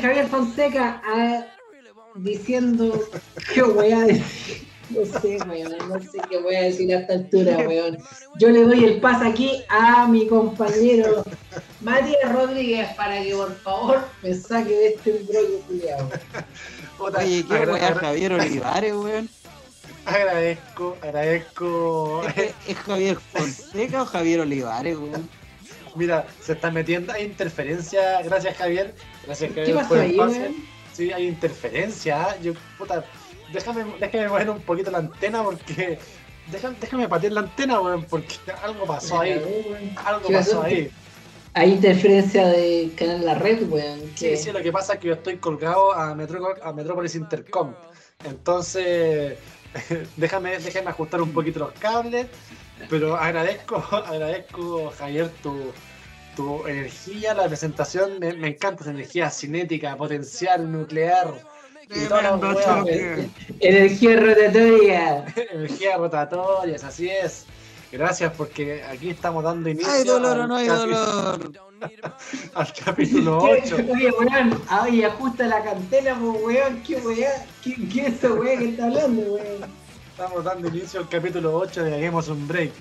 Javier Fonseca ah, diciendo qué voy a decir. No sé, weón, no sé qué voy a decir a esta altura, weón. Yo le doy el pase aquí a mi compañero Matías Rodríguez para que por favor me saque de este brollo culiado. Oye, qué weá Javier Olivares, weón. Agradezco, agradezco. ¿Es, ¿Es Javier Fonseca o Javier Olivares, weón? Mira, se está metiendo, hay interferencia, gracias Javier. Gracias Javier ¿Qué pasó por el ahí? Sí, hay interferencia. ¿ah? Yo, puta, déjame, déjame mover un poquito la antena porque. Déjame, déjame patear la antena, weón, porque algo pasó ahí. Algo ¿Qué pasó pasó? ahí. Hay interferencia de canal La Red, weón. Sí, sí, lo que pasa es que yo estoy colgado a, Metro, a Metrópolis Intercom. Entonces, déjame, déjame ajustar un poquito los cables. Pero agradezco, agradezco, Javier, tu, tu energía, la presentación. Me, me encanta esa energía cinética, potencial, nuclear. Y. Energía rotatoria. energía rotatorias, así es. Gracias porque aquí estamos dando inicio ¿Hay dolor o al no hay capi- dolor? al capítulo ¿Qué? 8. Oye, weón, oye, ajusta la cantela, pues, weón, qué weá, qué, qué es esa weá que está hablando, weón. Estamos dando inicio al capítulo 8 de Hagamos un Break.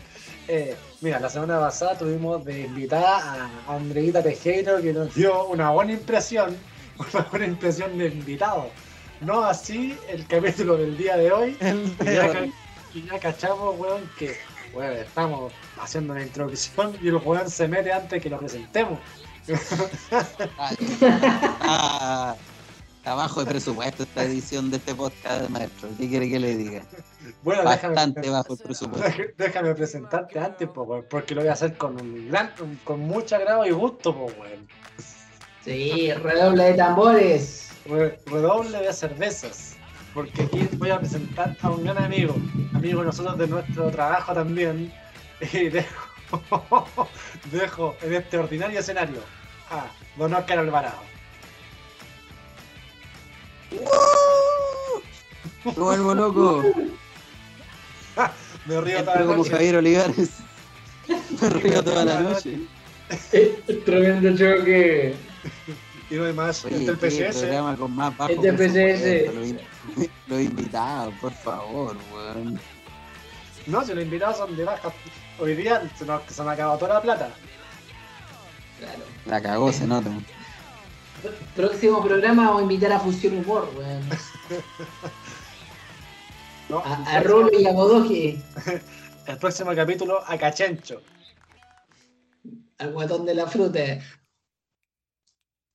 Eh, mira, la semana pasada tuvimos de invitada a Andreita Tejero que nos dio una buena impresión, una buena impresión de invitado. No así el capítulo del día de hoy, que ya, cachamos, weón, que weón, estamos haciendo una introducción y el weón se mete antes que lo presentemos. Ah, está bajo de presupuesto esta edición de este podcast, maestro. ¿Qué quiere que le diga? Bueno, Bastante déjame, bajo el presupuesto. Déjame- presentarte antes, po, porque lo voy a hacer con un gran, con mucho agrado y gusto, po, weón. Sí, redoble de tambores. Re- Redoble de cervezas. Porque aquí voy a presentar a un gran amigo, amigo de nosotros de nuestro trabajo también. Y dejo, dejo en este ordinario escenario a Don Oscar Alvarado. Me vuelvo loco. Me río toda la como noche. Javier Olivares. Me río toda la noche. Tremendo choque. Y no hay más. Oye, Este el PCS. programa con más bajo Este. PCS. Los in- Los invitados, por favor, weón. No, si los invitados son de baja. Hoy día se nos, se nos acabó toda la plata. Claro. La cagó, se nota. Próximo programa vamos a invitar a Fusión Humor, weón. ¿no? A, a Rolo y a Bodoque, El próximo capítulo a Cachencho. al guatón de la fruta.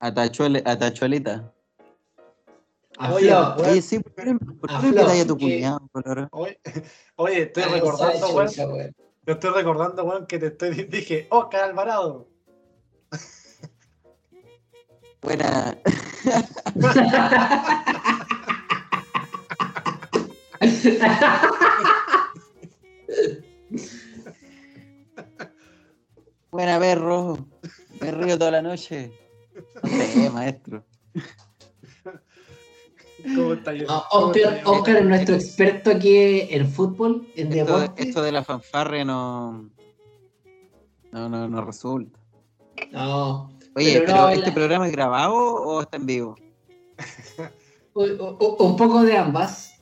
A, Tachuele- a Tachuelita. A Oye, Flo. Oye, sí, ¿por qué, por qué a tu cuñado, color? Oye, oye, estoy Ah, recordando, weón. weón. Yo estoy recordando, weón, que te estoy, dije, Oscar Alvarado. Buena. Buena, perro. Me río toda la noche. No sé, maestro. ¿Cómo está No, Oscar, Oscar es nuestro experto aquí en fútbol, en Esto, deporte. esto de la fanfarre no. No, no, no resulta. No. Oye, Pero pero, no, ¿este la- programa es grabado o está en vivo? Un poco de ambas.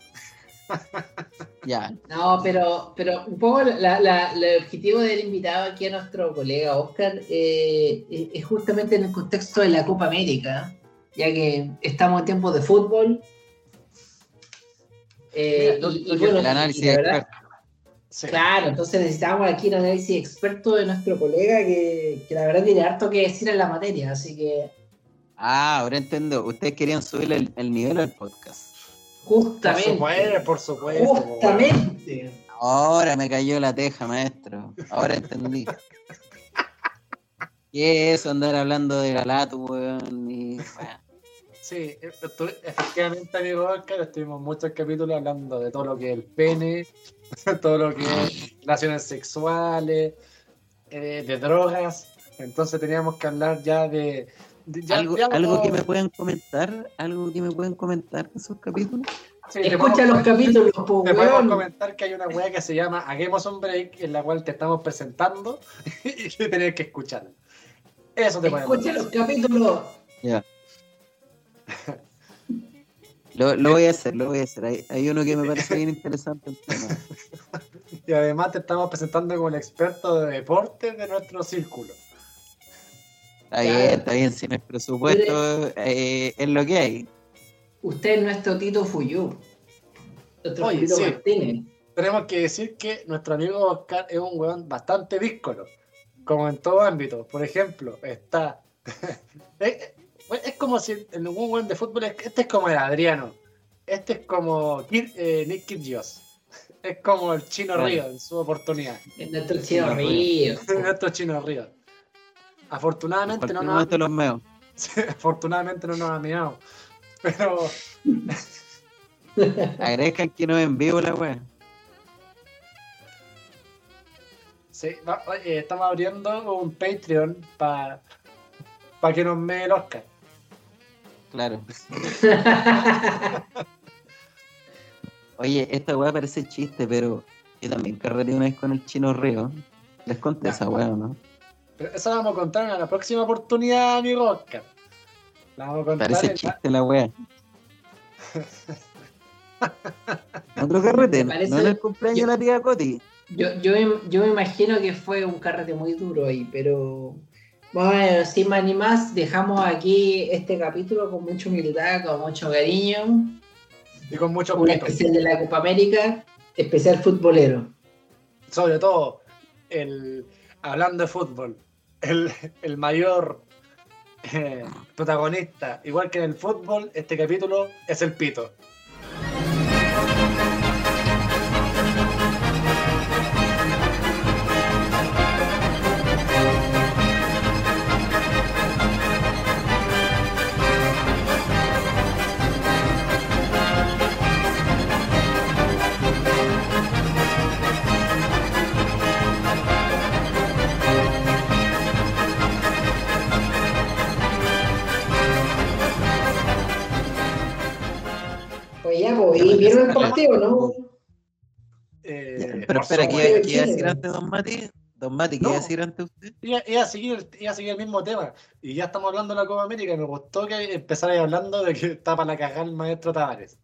Ya. No, pero, pero un poco la- la- el objetivo del invitado aquí a nuestro colega Oscar eh, es- justamente en el contexto de la Copa América, ya que estamos en tiempos de fútbol. Eh, Mira, y- y lo- lo que- bueno, El análisis y la de verdad- experto. Sí. Claro, entonces necesitamos aquí un análisis experto de nuestro colega que, que la verdad tiene harto que decir en la materia, así que Ah, ahora entiendo. Ustedes querían subir el, el nivel al podcast. Por justamente, supuesto, por supuesto. po, weón. justamente, Ahora me cayó la teja, maestro. Ahora entendí. ¿Qué es eso andar hablando de Galatu, weón? Y, bueno, Sí, efectivamente, amigo Oscar, estuvimos muchos capítulos hablando de todo lo que es el pene, todo lo que es relaciones sexuales, eh, de drogas. Entonces teníamos que hablar ya de. Ya- ¿Algo, ya algo no- que me puedan comentar? ¿Algo que me pueden comentar de esos capítulos? Sí, te Escucha podemos- los capítulos, po, Te podemos comentar que hay una weá que se llama Hagamos un Break, en la cual te estamos presentando y que tenés que escucharla. Eso te podemos Escucha los capítulos. Ya. Lo, lo voy a hacer, lo voy a hacer. Hay, hay uno que me parece bien interesante el tema. Y además te estamos presentando como el experto de deporte de nuestro círculo. Está bien, está bien, si no es presupuesto, eh, es lo que hay. Usted es nuestro Tito Fuyú. Nuestro Oye, Tito sí. Martínez. Tenemos que decir que nuestro amigo Oscar es un weón bastante díscolo, como en todo ámbito. Por ejemplo, está. es, es como si en un weón de fútbol, es- este es como el Adriano, este es como Kir- eh, Nick Kyrgios, es como el Chino. Río en su oportunidad. Es nuestro Chino Río. Nuestro Chino Río. En Afortunadamente no nos, momento los. Sí, afortunadamente no nos ha mirado. Pero Agradezcan que no en vivo la wea. sí, va- oye, estamos abriendo un Patreon para que nos mee el Oscar. Claro. Oye, esta weá parece chiste, pero yo también carreteé una vez con el chino Río. Les conté Ya. esa weá, ¿no? Pero eso lo vamos a contar en la próxima oportunidad, amigo Oscar. La vamos a contar Parece en la- chiste la weá. Otro carrete, no en el cumpleaños de la tía Coti. Yo, yo, me- yo me imagino que fue un carrete muy duro ahí, pero bueno, sin más ni más, dejamos aquí este capítulo con mucha humildad, con mucho cariño. y con mucho Un especial de la Copa América, especial futbolero. Sobre todo, el, hablando de fútbol, el, el mayor eh, protagonista, igual que en el fútbol, este capítulo es el pito. Vieron el partido, no? Eh, Pero espera, ¿qué iba, a decir antes Don Mati? Don Mati, ¿qué iba a decir antes usted? Iba, iba a seguir, el- iba a seguir el mismo tema. Y ya estamos hablando de la Copa América y me gustó que empezarais hablando de que está para la cagada el maestro Tavares.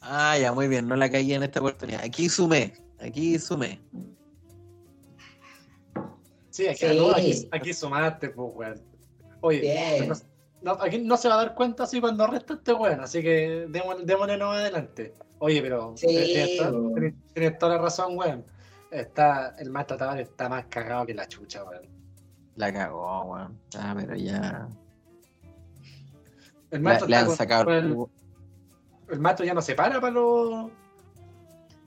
Ah, ya, muy bien, no la caí en esta oportunidad. Aquí sumé, aquí sumé. Sí, aquí, Sí. no, aquí, aquí sumaste, pues, weón. Oye, Bien. no, no, aquí no se va a dar cuenta así cuando resta este weón, así que démosle, démosle no adelante. Oye, pero Sí, tienes, toda- weón. tienes- tienes toda la razón, weón. Está, el maestro Tavares está más cagado que la chucha, weón. La cagó, weón. Ah, pero ya. El Le, han con- sacado con el el, maestro ya no se para para los.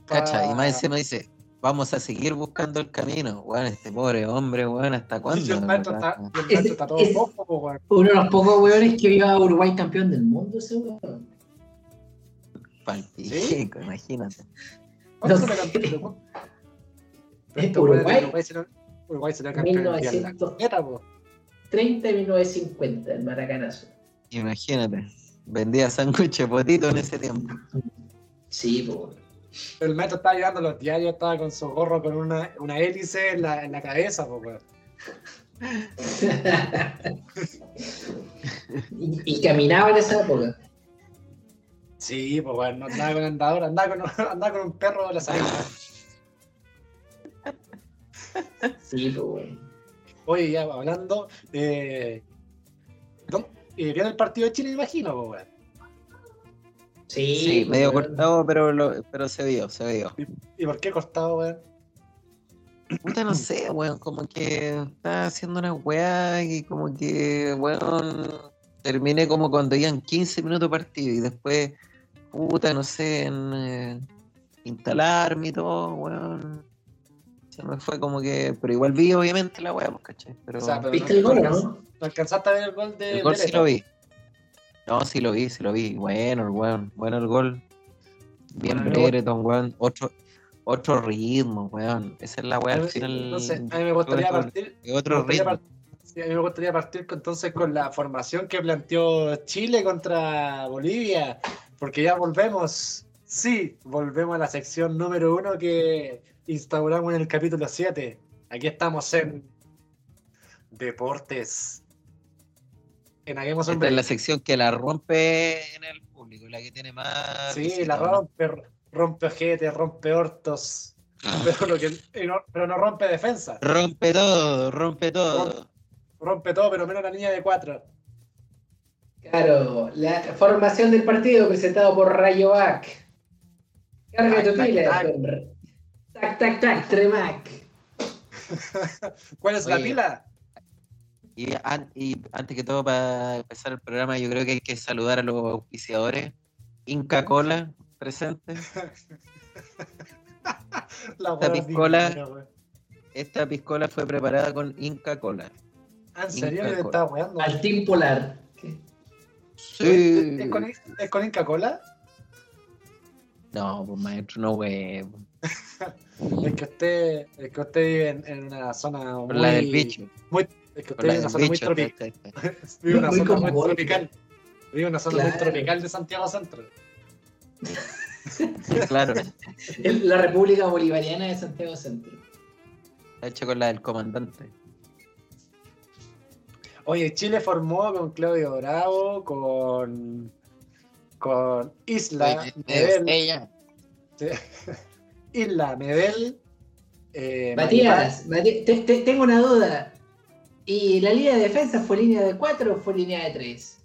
Cacha, y más encima dice, vamos a seguir buscando el camino. Weón, este pobre hombre, weón, ¿hasta cuándo? el maestro está, el maestro está todo Es- cojo, po, weón. Uno de los pocos hueones que vio a Uruguay campeón del mundo, ese weón. Palpico, imagínate. ¿Cuánto No sé. campeón del mundo? ¿Es Estos weones de Uruguay? Uruguay se lo- Uruguay se le campeón el día de la 1900. corneta, po. 30 y 1950, el maracanazo. Imagínate. Vendía sándwiches potito en ese tiempo. Sí, pues. El maestro estaba llevando los diarios, estaba con su gorro con una, una hélice en la, en la cabeza, po, weón. y, y caminaba en esa época. Sí, pues weón, no andaba con andador, andaba con, andaba con un perro de la salida. Sí, pues, weón. Oye, ya hablando, eh, ¿dó- eh, ¿vieron el partido de Chile, imagino, po, weón? Sí, Sí, pues, medio cortado, pero, lo, pero se vio, se vio. ¿Y por qué cortado, weón? Puta, no sé, weón, como que está haciendo una weá y como que, weón, terminé como cuando iban 15 minutos partido y después, puta, no sé, en eh, instalarme y todo, weón. Se me fue como que, pero igual vi obviamente la weá, pues, ¿cachai? Pero O sea, pero ¿Viste el gol, no, no? ¿No alcanzaste a ver el gol de el gol sí Bereto? lo vi. No, sí lo vi, sí lo vi. Bueno, el weón, bueno el gol. Bien Bueno. Brereton, weón. Otro, otro ritmo, weón. Esa es la weá al final. Sé, a mí me gustaría otro- partir, otro me gustaría ritmo. sí, a mí me gustaría partir entonces con la formación que planteó Chile contra Bolivia. porque ya volvemos. Sí, volvemos a la sección número uno que instauramos en el capítulo 7. Aquí estamos en Deportes. En Esta es la sección que la rompe en el público, la que tiene más. Sí, la ¿no? rompe, rompe ojetes, rompe hortos, pero, lo que, y no, pero no rompe defensa. Rompe todo, rompe todo. Rompe todo, pero menos la niña de cuatro. Claro, la formación del partido presentado por Rayo Bac. Carga tu pila. tac. Tac, tac, Tremac. ¿Cuál es la pila? Y, an- y antes que todo, para empezar el programa, yo creo que hay que saludar a los auspiciadores. Inca Cola, presente. La Esta piscola. Esta piscola fue preparada con Inca Cola. Ah, ¿En serio Inca me Cola. estaba weando? Al Team Polar. ¿Qué? Sí. ¿Es con, ¿Es con Inca Cola? No, pues maestro, no huevo. Es que usted, es que usted vive en, en una zona muy. Por la del bicho. Es que usted vive en una zona muy tropical. Vive en una Muy zona muy cosmopolita. tropical. Vive una zona muy tropical de Santiago Centro. Claro, La República Bolivariana de Santiago Centro. está hecho con la del comandante. Oye, Chile formó con Claudio Bravo, con. con Isla, Medel, Ella. Isla, Medel. eh, Matías, Mati- te- te- tengo una duda. ¿Y la línea de defensa fue línea de 4 o fue línea de 3?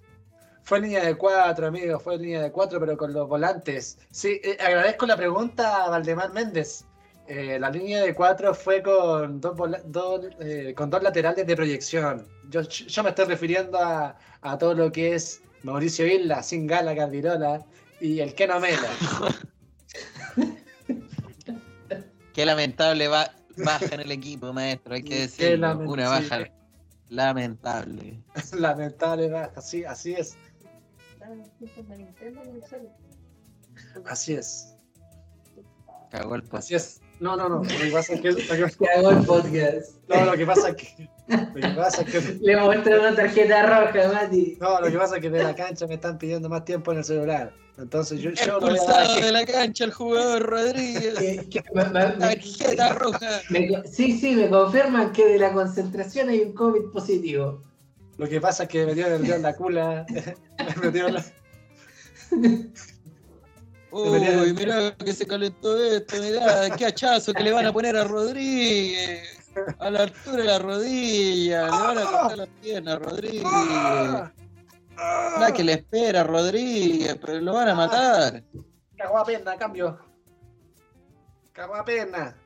Fue línea de cuatro, amigos, fue línea de cuatro, pero con los volantes. Sí, eh, agradezco la pregunta a Valdemar Méndez. Eh, la línea de cuatro fue con dos, dos, eh, con dos laterales de proyección. Yo, yo me estoy refiriendo a, a todo lo que es Mauricio Isla, Sin Gala, Cardirola y el Keno Mela. Qué lamentable ba- baja en el equipo, maestro. Hay que decirlo. Una sí. baja lamentable. Lamentable, así, así es. Así es. Cagó el paso. Así es. No, no, no. Lo que pasa es que, el podcast. no, lo que pasa es que, lo que pasa es que Le mostré una tarjeta roja, Mati. No, lo que pasa es que de la cancha me están pidiendo más tiempo en el celular. Entonces yo, yo voy a de la cancha el jugador Rodríguez. Me- me- Tarjeta roja. me sí, sí, me confirman que de la concentración hay un COVID positivo. Lo que pasa es que me metieron el en la cula. me metieron la- Uy, mirá que se calentó esto, mirá, qué hachazo que le van a poner a Rodríguez. A la altura de la rodilla, le van a cortar las piernas a Rodríguez. La que le espera a Rodríguez, pero lo van a matar. Cagó a pena, cambio. Cagó a pena.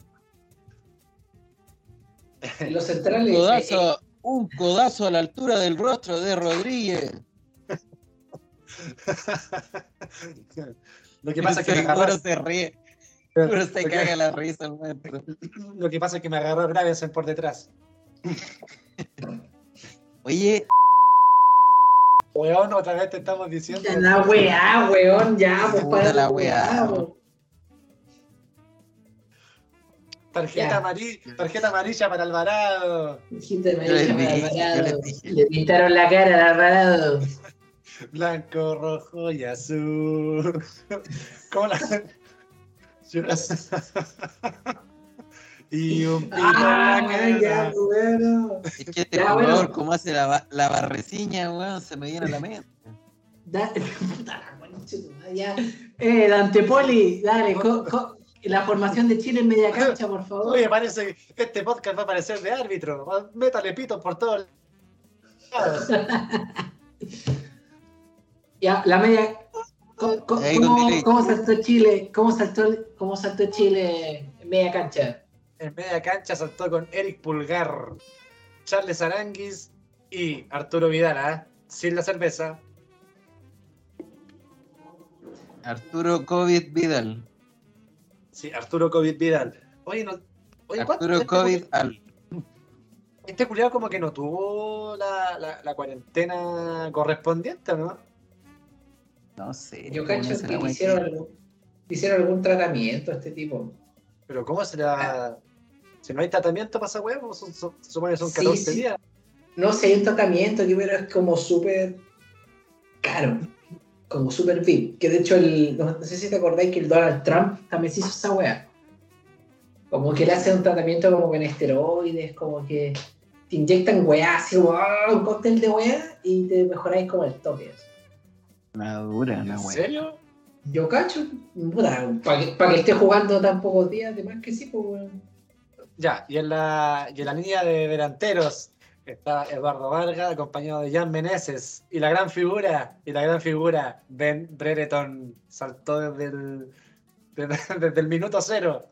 Los Un centrales. eh, codazo, un codazo a la altura del rostro de Rodríguez. Lo que pasa es que agarró. se ríe, se Lo que- caga la risa el maestro. Lo que pasa es que me agarró Gravensen por detrás. Oye, Weón, otra vez te estamos diciendo. La weá, weón, ya, pues para la weá. Tarjeta, Ya. amarilla, tarjeta amarilla para Alvarado. Les amarilla para Alvarado. Le pintaron la cara al Alvarado. Blanco, rojo y azul. ¿Cómo la.? Y un pito Ah, ya, bueno. es que este Ya, jugador, bueno. como hace la, la barreciña, weón, se me viene a la mente. Da- Puta la concha de tu madre, ya. Eh, Dante Poli, dale, co- co- la formación de Chile en media cancha, por favor. Oye, parece que este podcast va a parecer de árbitro. Métale pito por todos lados. Ya, la media. Ahí con ¿Cómo, saltó Chile? ¿Cómo saltó, cómo saltó Chile en media cancha? En media cancha saltó con Eric Pulgar, Charles Aranguis y Arturo Vidal, ¿ah? Sin la cerveza. Arturo COVID Vidal. Sí, Arturo COVID Vidal. Oye, no. Oye, ¿cuánto- Arturo COVID Al. Este culiado como que no tuvo la, la, la cuarentena correspondiente, ¿no? No sé. Yo cómo cacho que wea hicieron algún, hicieron algún tratamiento a este tipo. Pero ¿cómo se la...? Si no hay tratamiento para esa huevo, son, son- se supone que son Sí, 14 sí. días. No sé, hay un tratamiento que pero es como súper caro. como super VIP. Que de hecho, el, no, sé si te acordáis que el Donald Trump también se hizo esa weá. Como que le hacen un tratamiento como con esteroides, como que te inyectan weá, así como ¡ah! un cóctel de weá y te mejoráis como el toque. así. Una dura, ¿En la wea. serio? Yo cacho, para que, pa' que esté jugando tan pocos días, de más que sí, pues weón. Ya, y en la, y en la línea de delanteros está Eduardo Vargas, acompañado de Jan Meneses. Y la gran figura, y la gran figura, Ben Brereton, saltó desde el, desde, desde el minuto cero.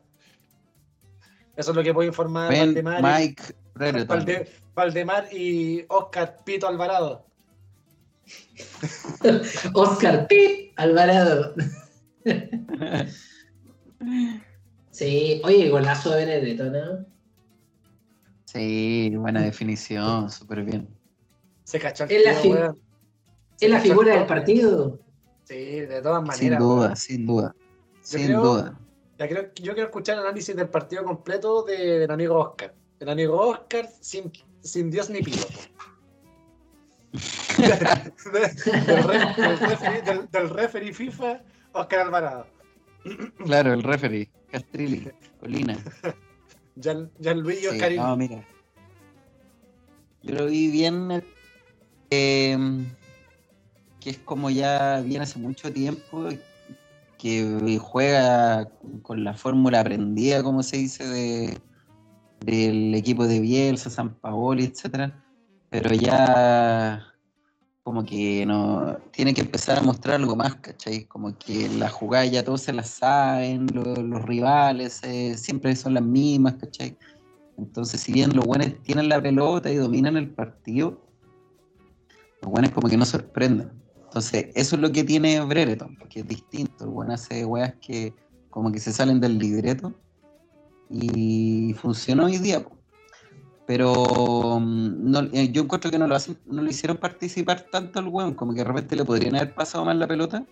Eso es lo que puedo informar Ben Valdemar, y- Mike Brereton. Valde- Valdemar y Oscar Pito Alvarado. Oscar Pip Alvarado. Sí, oye, golazo de Benedetto, ¿no? Sí, buena definición, súper bien. Se cachó el Es la fi- Es la figura del partido. Sí, de todas maneras. Sin duda, weón. sin duda. Sin creo- duda. Ya creo- yo quiero escuchar el análisis del partido completo de- del amigo Oscar. El amigo Oscar sin, sin Dios ni pido. Del, ref- del referee, del- del referee FIFA, Oscar Alvarado. Claro, el referee, Castrilli, Colina. Gian, Gianluigi Sí, Oscarino. no, mira. Yo lo vi bien. eh, que es como ya viene hace mucho tiempo. Que juega con la fórmula aprendida, como se dice, de, del equipo de Bielsa, San Paoli, etcétera. Pero ya como que no tiene que empezar a mostrar algo más, ¿cachai? Como que las jugadas ya todos se las saben, lo- los rivales eh, siempre son las mismas, ¿cachai? Entonces, si bien los buenos tienen la pelota y dominan el partido, los buenos como que no sorprenden. Entonces, eso es lo que tiene Brereton, porque es distinto. El buen hace weas que como que se salen del libreto y funcionó hoy día. po. Pero mm, no- eh, yo encuentro que no lo, hacen, no lo hicieron participar tanto al weón, como que de repente le podrían haber pasado más la pelota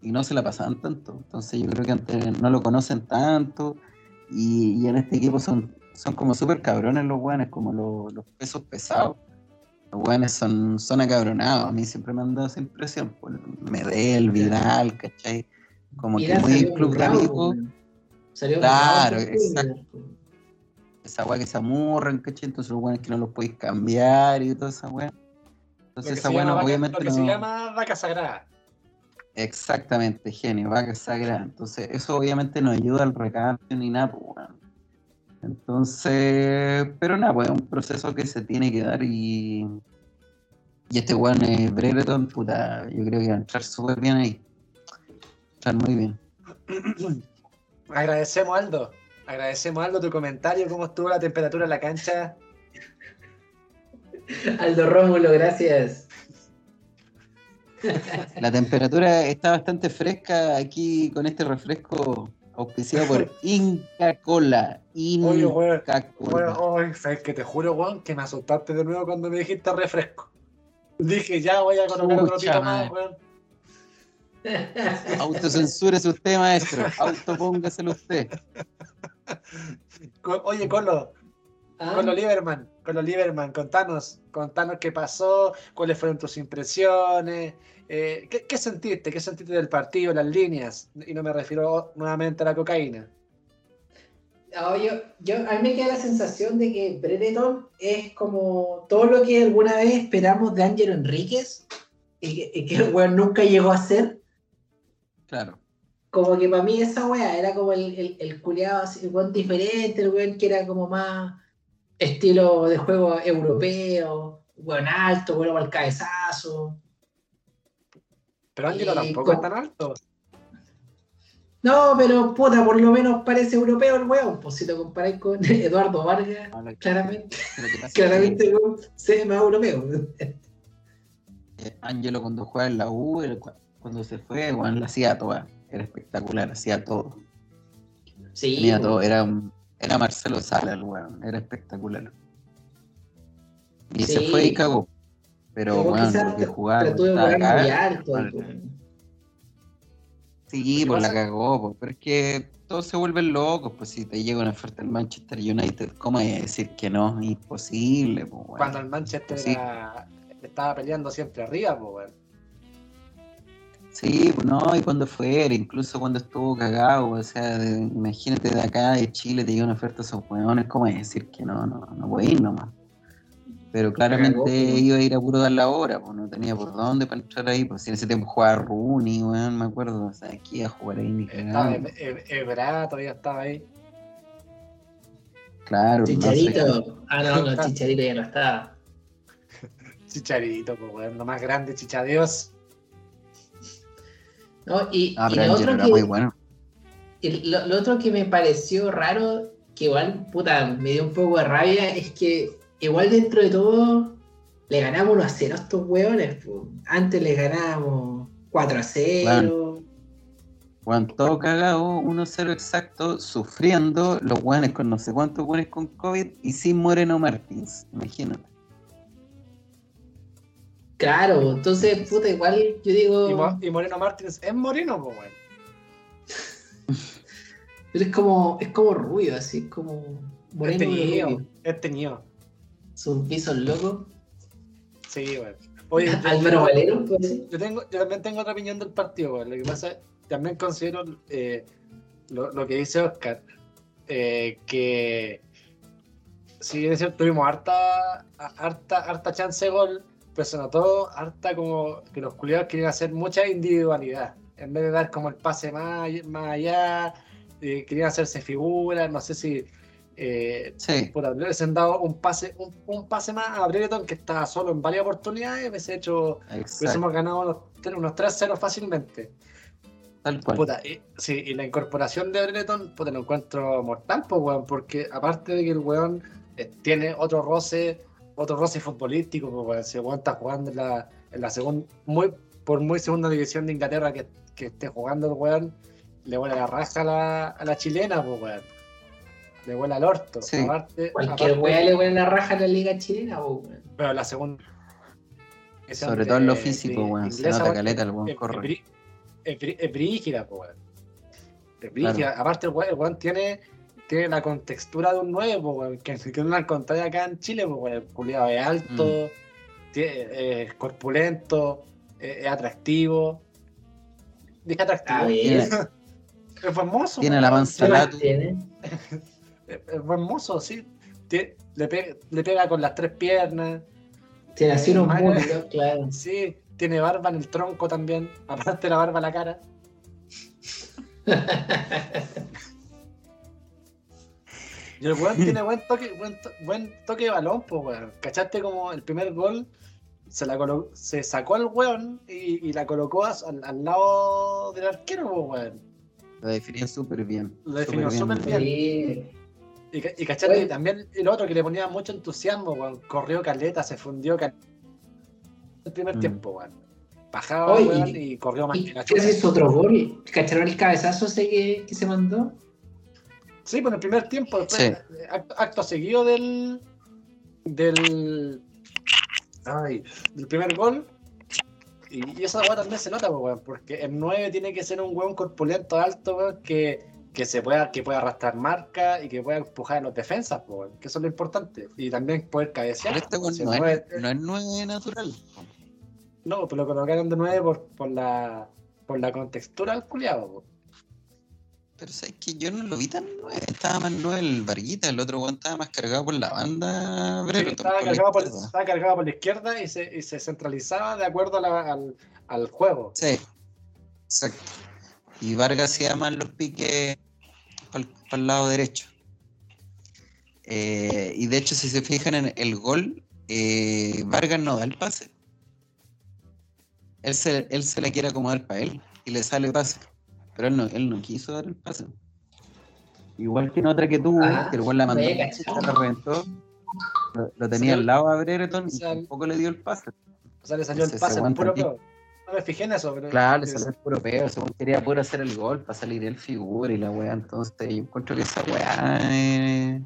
y no se la pasaban tanto. Entonces yo creo que antes no lo conocen tanto y, y en este equipo son, son como súper cabrones los weones, como los, los pesos pesados. Los weones son, son acabronados, a mí siempre me han dado esa impresión. Por Medel, Vidal, ¿cachai? Como que muy club de amigos, Claro, exacto. Esa weá que se amurran, ¿cachai? Entonces los weones que no los podéis cambiar y toda esa weá. Entonces esa weá no, obviamente lo que no... se llama vaca sagrada. Exactamente, genio, vaca sagrada. Entonces, eso obviamente no ayuda al recambio ni nada, pues, weón. Entonces, pero nada, pues es un proceso que se tiene que dar y. Y este weón es Brereton, puta, yo creo que va a entrar súper bien ahí. Entrar muy bien. Agradecemos, Aldo. Agradecemos, Aldo, tu comentario. ¿Cómo estuvo la temperatura en la cancha? Aldo Rómulo, gracias. La temperatura está bastante fresca aquí con este refresco auspiciado por Inca Cola. Oye. Inca Cola. Bueno, ay, sabes que te juro, weón, que me asustaste de nuevo cuando me dijiste refresco. Dije, ya voy a colocar otro más, weón. Autocensúrese usted, maestro. Autopóngaselo usted. Oye, Colo, Ah, Colo Lieberman, Colo Lieberman, contanos, contanos qué pasó, cuáles fueron tus impresiones, eh, ¿qué, qué sentiste? ¿Qué sentiste del partido, las líneas? Y no me refiero nuevamente a la cocaína. yo, yo, a mí me queda la sensación de que Brereton es como todo lo que alguna vez esperamos de Ángelo Enríquez y que, y que el weón nunca llegó a ser. Claro. Como que para mí esa weá era como el, el, el culiado, así, el weón diferente, el weón que era como más estilo de juego europeo, weón alto, bueno para el cabezazo. Pero Ángelo tampoco con- es tan alto. No, pero puta, por lo menos parece europeo el weón, pues si lo comparáis con Eduardo Vargas, No, que- claramente, claramente el weón se ve más europeo. que, eh, Ángelo cuando jugaba en la U, cu- cuando se fue, bueno, la hacía toda. Era espectacular, hacía todo. Sí, Tenía todo. Era, un- era Marcelo Sala el weón. Era espectacular. Y se fue y cagó. Pero bueno, quizás lo que jugaba. Pues. Sí, ¿Qué pues la cagó, pues, pero es que todos se vuelven locos, pues si te llega una oferta del Manchester United, ¿cómo hay decir que no? Imposible, pues, weón. Cuando el Manchester era- estaba peleando siempre arriba, pues, weón. Sí, pues no, y cuando fuera, incluso cuando estuvo cagado, o sea, de- imagínate de acá de Chile te llega una oferta a esos hueones, ¿cómo es decir que no, no, no voy a ir nomás? Pero claramente cagó, pues. iba a ir a puro dar la hora, pues no tenía por dónde para entrar ahí, pues si en ese tiempo jugaba Rooney, weón, me acuerdo, o sea, aquí a jugar ahí ni Em- Ebrard, todavía estaba ahí. Claro, no sé. Chicharito. Ah, no, no, Chicharito ya no estaba. Chicharito, pues, weón, lo más grande, chichadeos. No, y, Ah, y lo, Angelo otro era muy que, bueno. y lo, lo otro que me pareció raro, que igual, puta, me dio un poco de rabia, es que igual dentro de todo le ganamos 1 a 0 a estos hueones. Antes les ganábamos 4 a 0. Juan todo cagado, 1-0 exacto, sufriendo, los guanes con no sé cuántos guanes con COVID y sin Moreno Martins, imagínate. Claro, entonces, puta, igual yo digo. Y, Mo- y Moreno Martins es Moreno, pues, weón. Pero es como, es como rubio, así, es como Es moreno pero teñido, es teñido. Son pisos locos. Sí, weón. Oye, yo- Álvaro yo- Valero, puede ser. Yo, tengo, yo también tengo otra opinión del partido, weón. Lo que pasa, también considero eh, lo, lo que dice Oscar, eh, que si bien es cierto, tuvimos harta, harta, harta chance de gol, pero se notó harta como que los culiados querían hacer mucha individualidad. En vez de dar como el pase más, más allá, eh, querían hacerse figuras, no sé si eh, Sí, por haber dado un pase, un, un pase más a Brereton que estaba solo en varias oportunidades, hubiese hecho hubiésemos ganado unos, unos 3-0 fácilmente. tal cual. Puta, y, sí, y la incorporación de Brereton, puta, lo encuentro mortal, pues, weón, porque aparte de que el weón eh, tiene otro roce, otro roce futbolístico, pues, weón, si el weón está jugando en la, en la segunda, muy, por muy segunda división de Inglaterra que, que esté jugando el weón, le vuela la raja a la, a la chilena, pues, weón. Le vuela al orto. Sí. Aparte, Cualquier aparte- weá le huele la raja a la liga chilena, weón. Pero la segunda. Sobre todo en lo físico, weón, se nota weón, caleta el weón es- corre. es brí- Es brí- es brígida, po, weón. Es brígida. Aparte, el weón, el weón tiene, tiene la contextura de un 9, po, weón, que, que no la encontráis acá en Chile. El culiado es alto, Mm. tiene- es corpulento, es, es atractivo. Dije atractivo. A ver. Tiene, Es hermoso. tiene la ¿Qué manzana. más Salatu. tiene? Es, hermoso, sí. Le, pe- le pega con las tres piernas. Tiene así unos Mal. muslos, claro. Sí, tiene barba en el tronco también. Aparte de la barba en la cara. Y el weón tiene buen toque, buen, to- buen toque de balón, pues weón. ¿Cachaste como el primer gol? Se, la colo- se sacó al weón y, y la colocó a- al, al lado del arquero, pues weón. Lo definían súper bien. Lo definió súper bien. Sí. Y, y cachaste Bueno. también el otro que le ponía mucho entusiasmo, weón. Corrió caleta, se fundió cal- el primer Mm. tiempo, weón. Bajaba, Oye, weón, y- y corrió más ¿Y que la qué es otro gol? ¿Cacharon el cabezazo ese que, que se mandó? Sí, pues en el primer tiempo, después, Sí. eh, acto, seguido del. del. Ay, del primer gol. Y, y esa weá también se nota, pues, weón, porque el 9 tiene que ser un weón corpulento alto, weón, que, que se pueda, que pueda arrastrar marca y que pueda empujar a los defensas, pues, weón, que eso es lo importante. Y también poder cabecear. Pero este pues, weón si no, es, no es nueve natural. no, pero lo colocaron de 9 por, por la por la contextura del culiado, pues. Pero sabes que yo no lo vi tan nueve. Estaba más nueve el Varguita, el otro weón estaba más cargado por la banda. Sí, Brereton, estaba, por cargado por, izquierda. estaba cargado por la izquierda y se, y se centralizaba de acuerdo a la- al, al juego. Sí, exacto. Y Vargas hacía más los piques para el lado derecho. Eh, y de hecho, si se fijan en el gol, eh, Vargas no da el pase. Él se, él se la quiere acomodar para él y le sale pase. Pero él no, él no quiso dar el pase. Igual que en otra que tuvo, Ah, que el la mandó, me a la reventó. Lo, lo tenía al lado a Brereton y tampoco le dio el pase. O sea, le salió el pase puro peo. No me fijé en eso, pero. Claro, le salió el puro peo, weón quería puro hacer el gol para salir el figura y la weá, entonces yo encuentro que esa weá eh,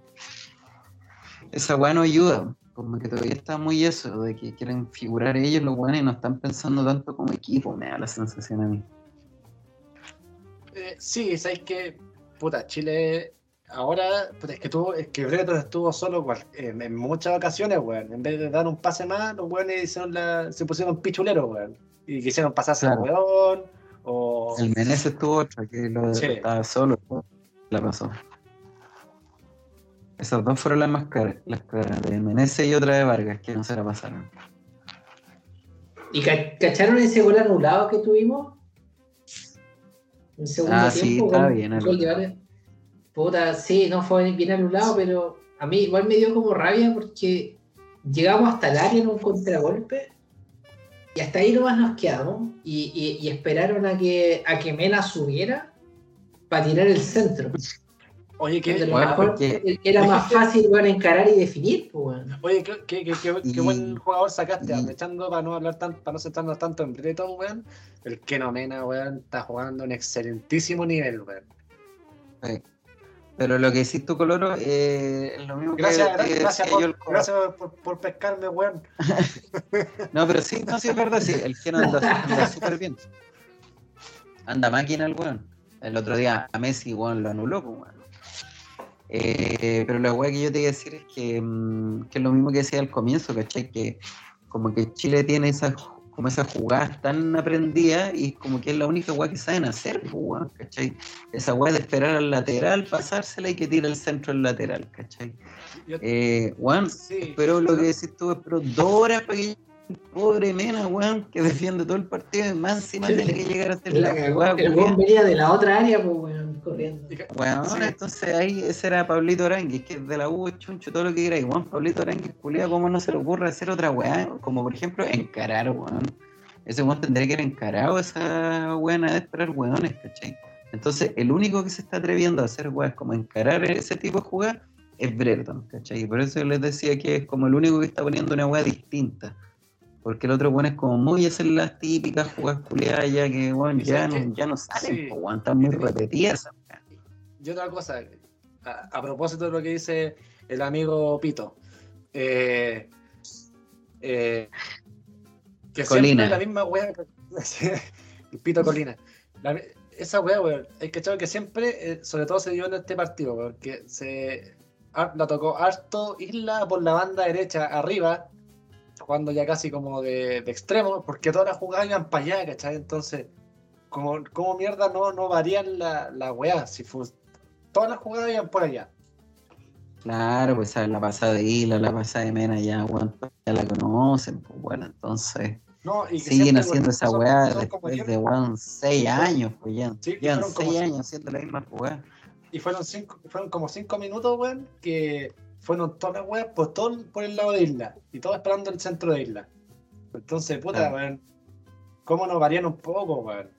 esa weá no ayuda, como que todavía está muy eso, de que quieren figurar ellos los weones y no están pensando tanto como equipo, me da la sensación a mí. Eh, sí, sabes que. Puta, Chile. Ahora, puta, es que tuvo, es que Breton estuvo solo cual- en, en muchas ocasiones, weón. En vez de dar un pase más, los weones hicieron la, se pusieron pichuleros, weón. Y quisieron pasarse al Claro. weón, O... El Menezes tuvo otra, que lo Sí. estaba solo, la pasó. Esas dos fueron las más caras, las caras de Menezes y otra de Vargas, que no se la pasaron. ¿Y ca- cacharon ese gol anulado que tuvimos? En segundo Ah, sí, tiempo, estaba gol- bien anulado. Puta, sí, no fue bien anulado, pero a mí igual me dio como rabia porque llegamos hasta el área en un contragolpe y hasta ahí nomás nos quedamos y, y- y esperaron a que, a que Mena subiera para tirar el centro. Oye, mejor porque- era más fácil bueno, encarar y definir. Pues, bueno. oye, qué, qué- qué- qué- qué Y- buen jugador sacaste, y- aprovechando para no hablar tan, para no centrarnos tanto en Breton, weón. El Keno Mena, weón, está jugando un excelentísimo nivel, weón. Sí. Pero lo que decís tú, Coloro, eh, es lo mismo Gracias, que, gra- que gracias, yo el por, gracias por, por pescarme, weón. No, pero sí, no, sí es verdad, sí. El anda, anda súper bien. Anda máquina el weón. El otro día a Messi, weón, lo anuló, pues, weón. Eh, pero la weá que yo te iba a decir es que, mm, que es lo mismo que decía al comienzo, ¿cachai? Que como que Chile tiene esas como esas jugadas tan aprendidas y como que es la única weá que saben hacer, pues, weón, ¿cachai? Esa weá de esperar al lateral, pasársela y que tire el centro al lateral, ¿cachai? Eh, weón, Sí. pero lo que decís tú, pero dos horas para que el pobre Mena, weón, que defiende todo el partido, y más encima tiene que llegar a hacer La la jugada, el weón. venía de la otra área, pues, weón, corriendo. Sí. entonces ahí ese era Pablito Aranguis, que es de la U, chuncho, todo lo que queráis, weón. Pablito Aranguis, culiado, ¿cómo no se le ocurre hacer otra weá? Como por ejemplo, encarar, weón. Ese weón tendría que haber encarado esa weá de esperar weones, ¿cachai? Entonces, el único que se está atreviendo a hacer weas como encarar ese tipo de jugadas es Brereton, ¿cachai? Y por eso yo les decía que es como el único que está poniendo una wea distinta. Porque el otro weón es como muy hacer las típicas jugadas culiadas ya que ¿Y ya no, ya no salen, Sí. po, weón, están muy repetidas esas. Y otra cosa, a, a propósito de lo que dice el amigo Pito, eh, eh, que Colina. la misma wea, el Pito Colina, La- esa wea, weón, que echar que siempre, eh, sobre todo se dio en este partido, porque se har- la tocó harto Isla por la banda derecha arriba, jugando ya casi como de, de extremo, porque todas las jugadas iban para allá, ¿cachai? Entonces, como, como mierda no, no varían la, la weá, si fu- todas las jugadas iban por allá. Claro, pues ¿sabes? la pasada de Isla, la pasada de Mena ya, weón, ya la conocen, pues bueno, entonces No, y siguen haciendo esa weá después de weón seis años, pues ya. Sí, Llevan seis años haciendo la misma weá. Y fueron cinco, fueron como cinco minutos, weón, que fueron todas las weas por todo por el lado de Isla. Y todos esperando el centro de Isla. Entonces, puta, Claro. weón, ¿cómo nos varían un poco, weón?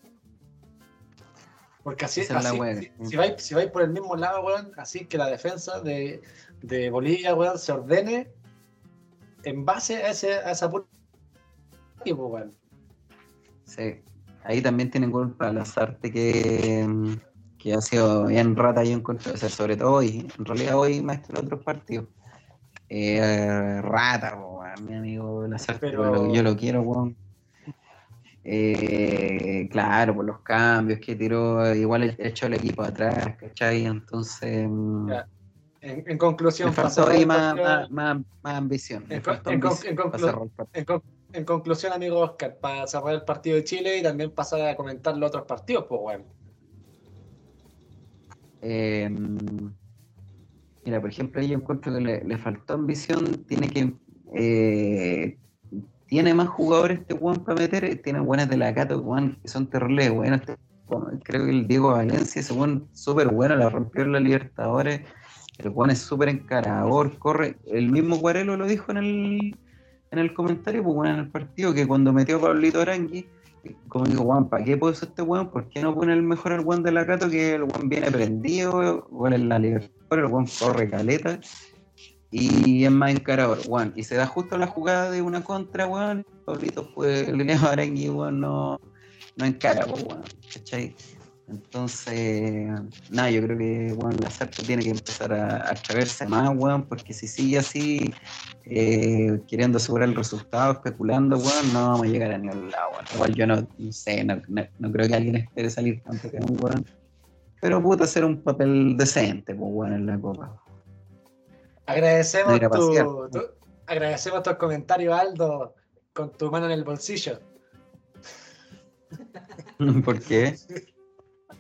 Porque así, es así, si, si vais, si vais por el mismo lado, weón, así que la defensa de, de Bolivia, weón, se ordene en base a, ese, a esa pura... weón. Sí. Ahí también tienen culpa las artes que, mm, que ha sido bien rata yo encuentro, o sea, sobre todo hoy, en realidad hoy más que en otros partidos. Eh, rata, mi amigo Lazarte, Pero- yo, lo, quiero, weón. Eh, claro, por los cambios que tiró, igual echó el equipo atrás, ¿cachai? Entonces, mm, Ya. En, en conclusión, cerrar ahí más, partido- más, más, más ambición. En ambición conclu- en conclusión, amigo Oscar, para cerrar el partido de Chile y también pasar a comentar los otros partidos, pues bueno. Eh, mira, por ejemplo, yo encuentro que le, faltó ambición, tiene que eh, tiene más jugadores este Juan para meter, tiene buenas de la Cato, Juan, que son terribles buenos. Este, creo que el Diego Valencia, ese Juan súper bueno, la rompió en la Libertadores. El Juan es súper encarador, corre. El mismo Guarelo lo dijo en el, en el comentario, pues bueno, en el partido, que cuando metió a Pablito Arangui, como digo, Juan, ¿para qué puso este weón? ¿Por qué no pone el mejor al Juan de la Cato? Que el Juan viene prendido, Juan en la Libertadores, el Juan corre caleta y es más encarador, Juan. Y se da justo la jugada de una contra, Juan. Pablito, pues el Leo Arangui, Juan, no, no encara, Juan, ¿cachai? Entonces, nada, yo creo que Juan Lazarte tiene que empezar a, a atreverse más, weón, porque si sigue así, eh, queriendo asegurar el resultado, especulando, weón, no vamos a llegar a ningún lado. Igual yo no, no sé, no, no- no creo que alguien espere salir campeón, weón. Pero puta, hacer un papel decente, pues, weón, en la copa. Agradecemos, tu, tu- agradecemos tus comentarios, Aldo, con tu mano en el bolsillo. ¿Por qué?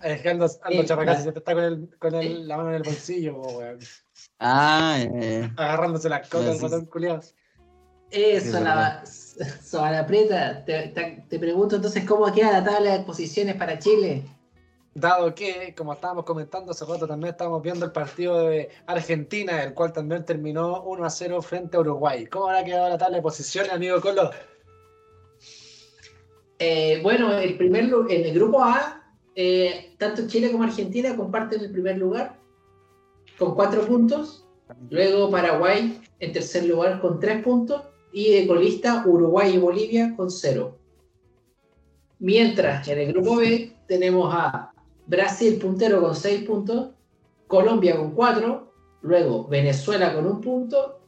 Es que Aldo, Aldo Eh, Chapacasi la- siempre está con, el, con el- la mano en el bolsillo, weón. Ah, eh, Agarrándose las cosas botón culiado. Eso, la, verdad. la Preta. Te, te- te pregunto entonces cómo queda la tabla de posiciones para Chile. Dado que, como estábamos comentando hace rato, también estábamos viendo el partido de Argentina, el cual también terminó 1 a 0 frente a Uruguay. ¿Cómo habrá quedado la tabla de posiciones, amigo Colo? Eh, bueno, el primer, en el grupo A, eh, tanto Chile como Argentina comparten el primer lugar con cuatro puntos. Luego Paraguay en tercer lugar con tres puntos. Y de colista Uruguay y Bolivia con cero. Mientras en el grupo B tenemos a Brasil puntero con seis puntos, Colombia con cuatro, luego Venezuela con un punto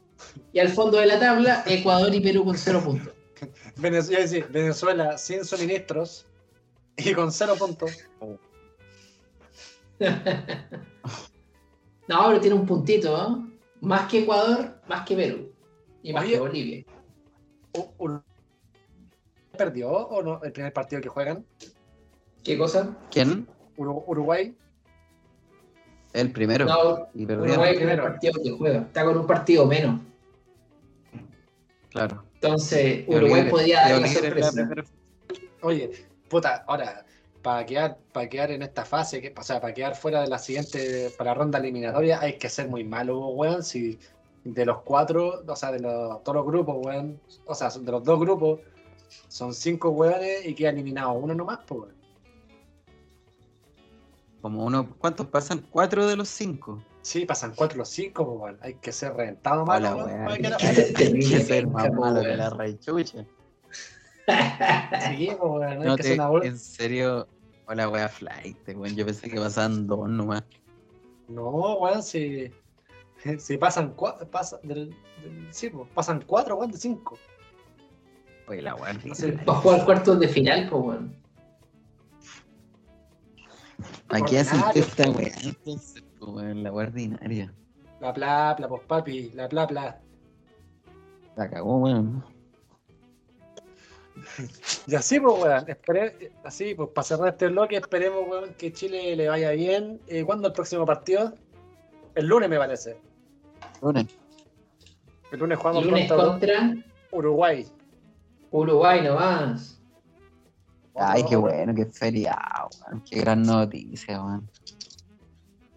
y al fondo de la tabla Ecuador y Perú con cero puntos. Venezuela, Venezuela sin suministros y con cero puntos. No, pero tiene un puntito, ¿no? Más que Ecuador, más que Perú. Y más Oye. que Bolivia. ¿Perdió o no el primer partido que juegan? ¿Qué cosa? ¿quién? Uru- Uruguay. El primero. No, y. Uruguay es el primero. partido que juega. Está con un partido menos. Claro. Entonces, Uruguay podría dar la sorpresa. Oye, puta, ahora, para quedar, para quedar en esta fase, que, o sea, para quedar fuera de la siguiente, para la ronda eliminatoria, hay que ser muy malo, weón. Si de los cuatro, o sea, de los, todos los grupos, weón, o sea, de los dos grupos, son cinco weones y queda eliminado uno nomás, pues, weón. Como uno, ¿cuántos pasan? Cuatro de los cinco. Sí, pasan cuatro los cinco, pues, weón. Hay que ser reventado malo, Hola, weón, Hay que ser más malo que la rechucha. Sí, weón, No que te, en serio, hola wea flight, weón. Yo pensé que pasaban dos nomás. No, weón, si, si pasan cuatro, pasa, del, del- sí, pasan cuatro, weón, de cinco. Oye, la sé. Va a jugar cuartos de final, pues, bueno. Aquí hacen esta wea, entonces, weón, la wea ordinaria. La plapla, pues papi, la plapla. La cagó, weón. Y así, pues, weón, esperé, así, pues, para cerrar este bloque, esperemos, weón, que Chile le vaya bien. Eh, ¿Cuándo el próximo partido? El lunes, me parece. Lunes. El lunes jugamos Lunes contra contra Uruguay. Uruguay nomás. Ay, qué bueno, qué feriado, weón. Qué gran noticia, weón.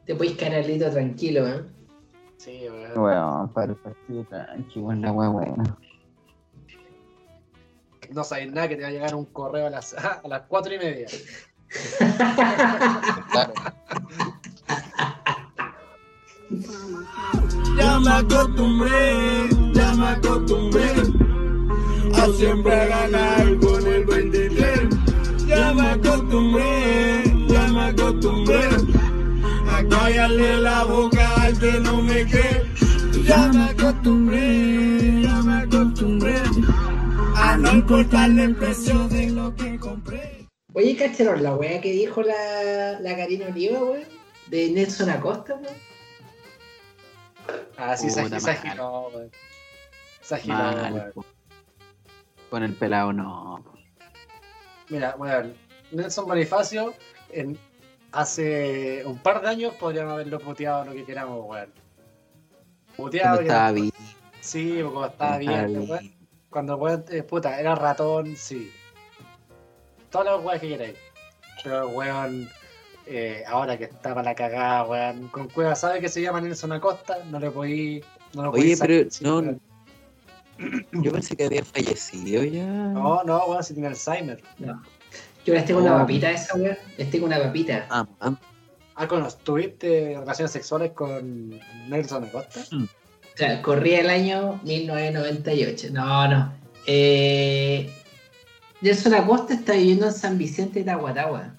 Te podéis canalito tranquilo, ¿eh? Sí, weón. Weón, para el partido tranqui, weón, la wea buena. No sabéis nada que te va a llegar un correo a las, a las cuatro y media. Claro. Ya me acostumbré, ya me acostumbré a siempre ganar con el 23. Ya me acostumbré, ya me acostumbré a callarle la boca al que no me cree. Ya me acostumbré, ya me acostumbré a no importarle el precio de lo que compré. Oye, ¿cacharon la wea que dijo la, la Karina Oliva, weón? De Nelson Acosta, weón. Ah, sí, se mal. agiló, weón. Se agiló, Mal, weón. Con el pelado no. Mira, weón, Nelson Bonifacio, en, hace un par de años podríamos haberlo puteado lo que queramos, weón. Puteado, estaba bien. sí, porque cuando estaba cuando estaba bien, weón. Cuando weón, eh, puta, era ratón, sí. Todas las weas que queráis. Pero weón, eh, ahora que está para la cagada, weón, con cueva sabe que se llama Nelson Acosta, no le podí. No lo Oye, pero no, weón. yo pensé que había fallecido ya. No, no, weón, si tiene Alzheimer. Yo les tengo una Oh. papita a esa, weón. Les tengo una papita. Ah, ah, Ah, con ¿tuviste relaciones sexuales con Nelson Acosta? O sea, corría el año 1998. No, no. Eh, Nelson Acosta está viviendo en San Vicente de Tahuatahua.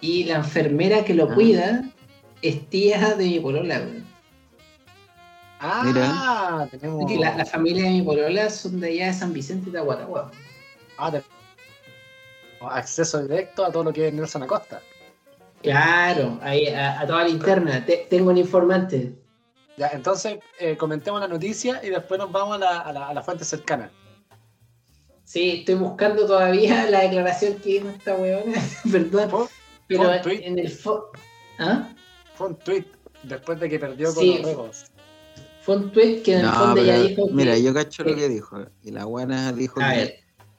Y la enfermera que lo Ah. cuida es tía de mi polola, weón. Ah, tenemos. La, la familia de mi polola son de allá de San Vicente de Tahuatahua. Ah, tenemos acceso directo a todo lo que es Nelson Acosta. Claro, ahí, a, a toda la interna. Te- tengo un informante. Ya, entonces eh, comentemos la noticia y después nos vamos a la, a la, a la fuente cercana. Sí, estoy buscando todavía la declaración que dijo esta weona, perdón. Fue, Pero fue un tweet. en el fo- ¿Ah? fue un tweet después de que perdió con Sí. los Rebels. Fue un tweet que en el fondo ella dijo que- mira, yo cacho lo que- que dijo. Y la buena dijo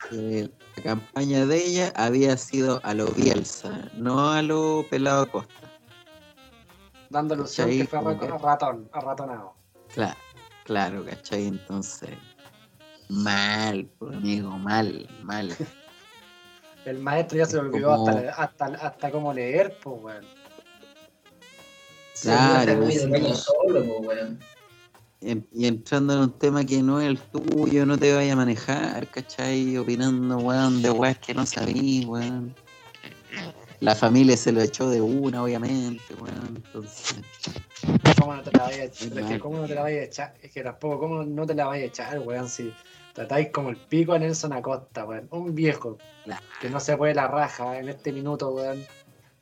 que la campaña de ella había sido a lo Bielsa, no a lo Pelado Costa. Dando alusión ¿Cachai? que fue ratón, a ratonado. Claro, claro, ¿cachai? Entonces, mal, pues, amigo, mal, mal. El maestro ya se le olvidó Como- hasta, hasta, hasta cómo leer, pues, weón. Claro, sí. solo, weón. En- Y entrando en un tema que no es el tuyo, no te vaya a manejar, ¿cachai? Opinando, weón, de weas que no sabí, weón. La familia se lo echó de una, obviamente, weón. Entonces, ¿Cómo no te la vayas a echar? Es que cómo no te la vayas a echar. Es que tampoco, ¿cómo no te la vayas a echar, weón? Si tratáis como el pico a Nelson Acosta, weón. Un viejo que no se puede la raja en este minuto, weón.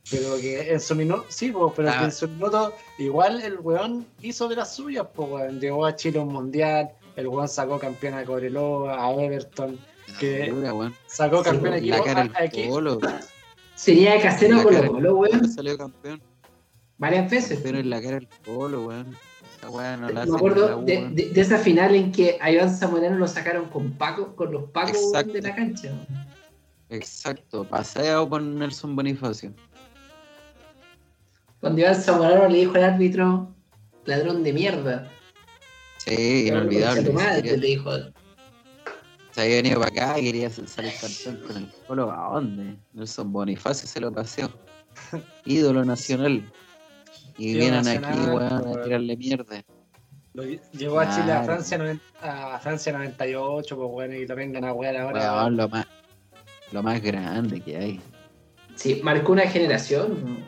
Pero que en su minuto, sí, pues, pero Ah. que en su minuto, igual el weón hizo de las suyas, pues, weón. Llegó a Chile un mundial, el weón sacó campeón a Cobreloa, a Everton, Que- sacó Sí, campeón equipo a- a el equi- colo. Sería de casero con los Colo, weón. Salió campeón. Varias veces. Pero en la cara el colo, weón. Esa weá no la Me la acuerdo U, de, weón. de- de esa final en que a Iván Zamorano lo sacaron con Paco, con los Pacos weón, de la cancha. weón. Exacto, paseado por Nelson Bonifacio. Cuando Iván Zamorano le dijo al árbitro, ladrón de mierda. Sí, inolvidable. Madre, le dijo. Se había venido para acá y quería salir campeón con el colo. ¿A dónde? Nelson Bonifacio se lo paseó. Ídolo nacional. Y Ídolo vienen nacional, aquí, weón, a tirarle mierda. Lo- llegó a Chile a. Francia, a Francia 98, pues bueno, y lo vengan a wear ahora. Weón, lo más, lo más grande que hay. Sí, marcó una generación.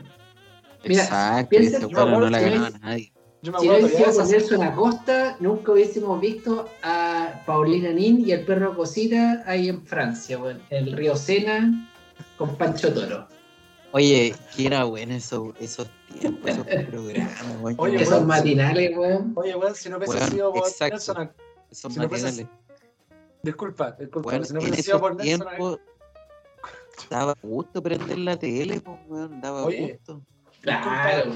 Exacto, piensa- ese no la ganaba es- nadie. Yo me Si no con Nelson Acosta, nunca hubiésemos visto a Paulina Nin y el perro Cosita ahí en Francia, weón, en el río Sena con Pancho Toro. Oye, que era bueno esos, esos tiempos, esos programas, weón. Yo Oye, Esos matinales, weón. Oye, weón, si no hubiese sido por exacto. Nelson esos si no matinales. Disculpa, disculpa, Bueno, si no en hubiese sido por Nelson tiempos daba gusto prender la tele, pues, weón, daba Oye, gusto. Claro.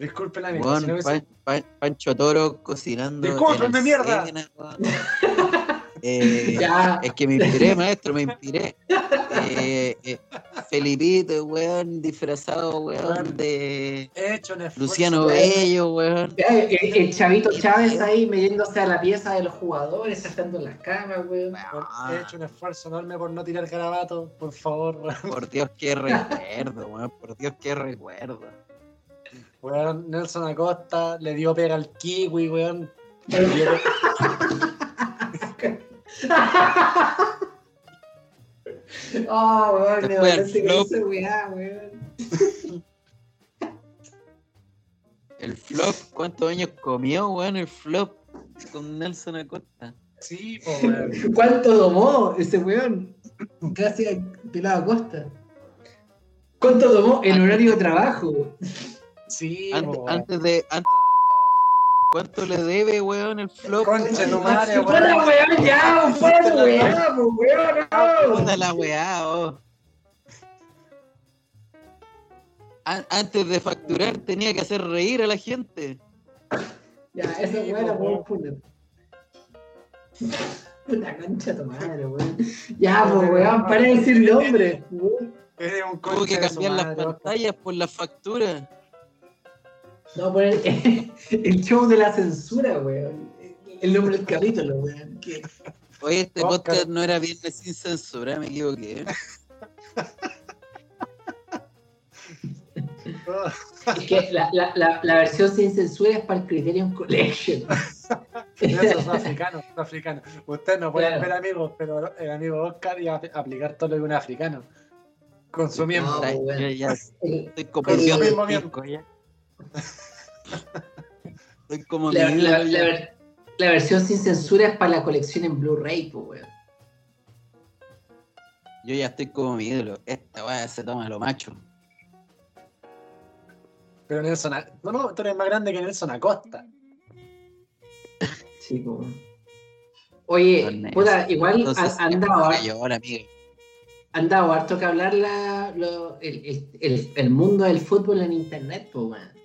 Disculpen, amigo, Weón, si no hubiese... Pan- Pan- Pancho Toro cocinando. Discúlpenme, en mierda. escena. Eh, Ya. es que me inspiré, maestro, me inspiré. Eh, eh, Felipito, weón, disfrazado, weón, de He hecho un esfuerzo. Luciano. Bello, weón. El, el chavito Chávez ahí metiéndose a la pieza de los jugadores, saltando en las camas, weón. He hecho un esfuerzo enorme por no tirar garabato, por favor. weón. Por Dios, qué recuerdo, weón. Por Dios, qué recuerdo. Weón, Nelson Acosta le dio pega al kiwi, weón. Oh, weón, me parece que esa weá, weón. El flop, ¿cuántos años comió, weón? El flop con Nelson Acosta. Sí, po, weón. ¿Cuánto domó ese weón? Casi a pelado a costa. ¿Cuánto tomó en horario de trabajo? Sí, Antes, de. Antes, ¿Cuánto le debe, weón, el flop? Concha tu madre, ¡Fuera, weón. weón! ¡Ya! ¡Fuera, weón! weón! Puta no! la weá, oh. An- Antes de facturar tenía que hacer reír a la gente. Ya, la po, puedo weón. Puta concha tu madre, weón. Ya, pues, weón, para de decir un Tuvo que cambiar las pantallas por la factura. No, poner el show de la censura, weón. El nombre del capítulo, weón. Que- Oye, este Oscar. podcast no era viernes sin censura, me equivoqué. Es que la, la, la, la versión sin censura es para el Criterion Collection. Eso es africano, es africano. Ustedes no pueden Claro. ver amigos, pero el amigo Oscar iba a aplicar todo lo que un africano. Con su miembro. No, bueno. yo ya El- estoy Con su Dios mismo de miembro. Estoy como La, mi la- ídolo, la ya. ver- la versión sin censura es para la colección en Blu-ray, pues, weón. Yo ya estoy como mi ídolo. Esta weá se toma lo macho. Pero Nelson, A- no, no, tú eres más grande que Nelson Acosta. Sí, pues. Oye, puta, igual han, dado, han harto que hablar la, lo- el, el- el- el mundo del fútbol en internet, pues, weón.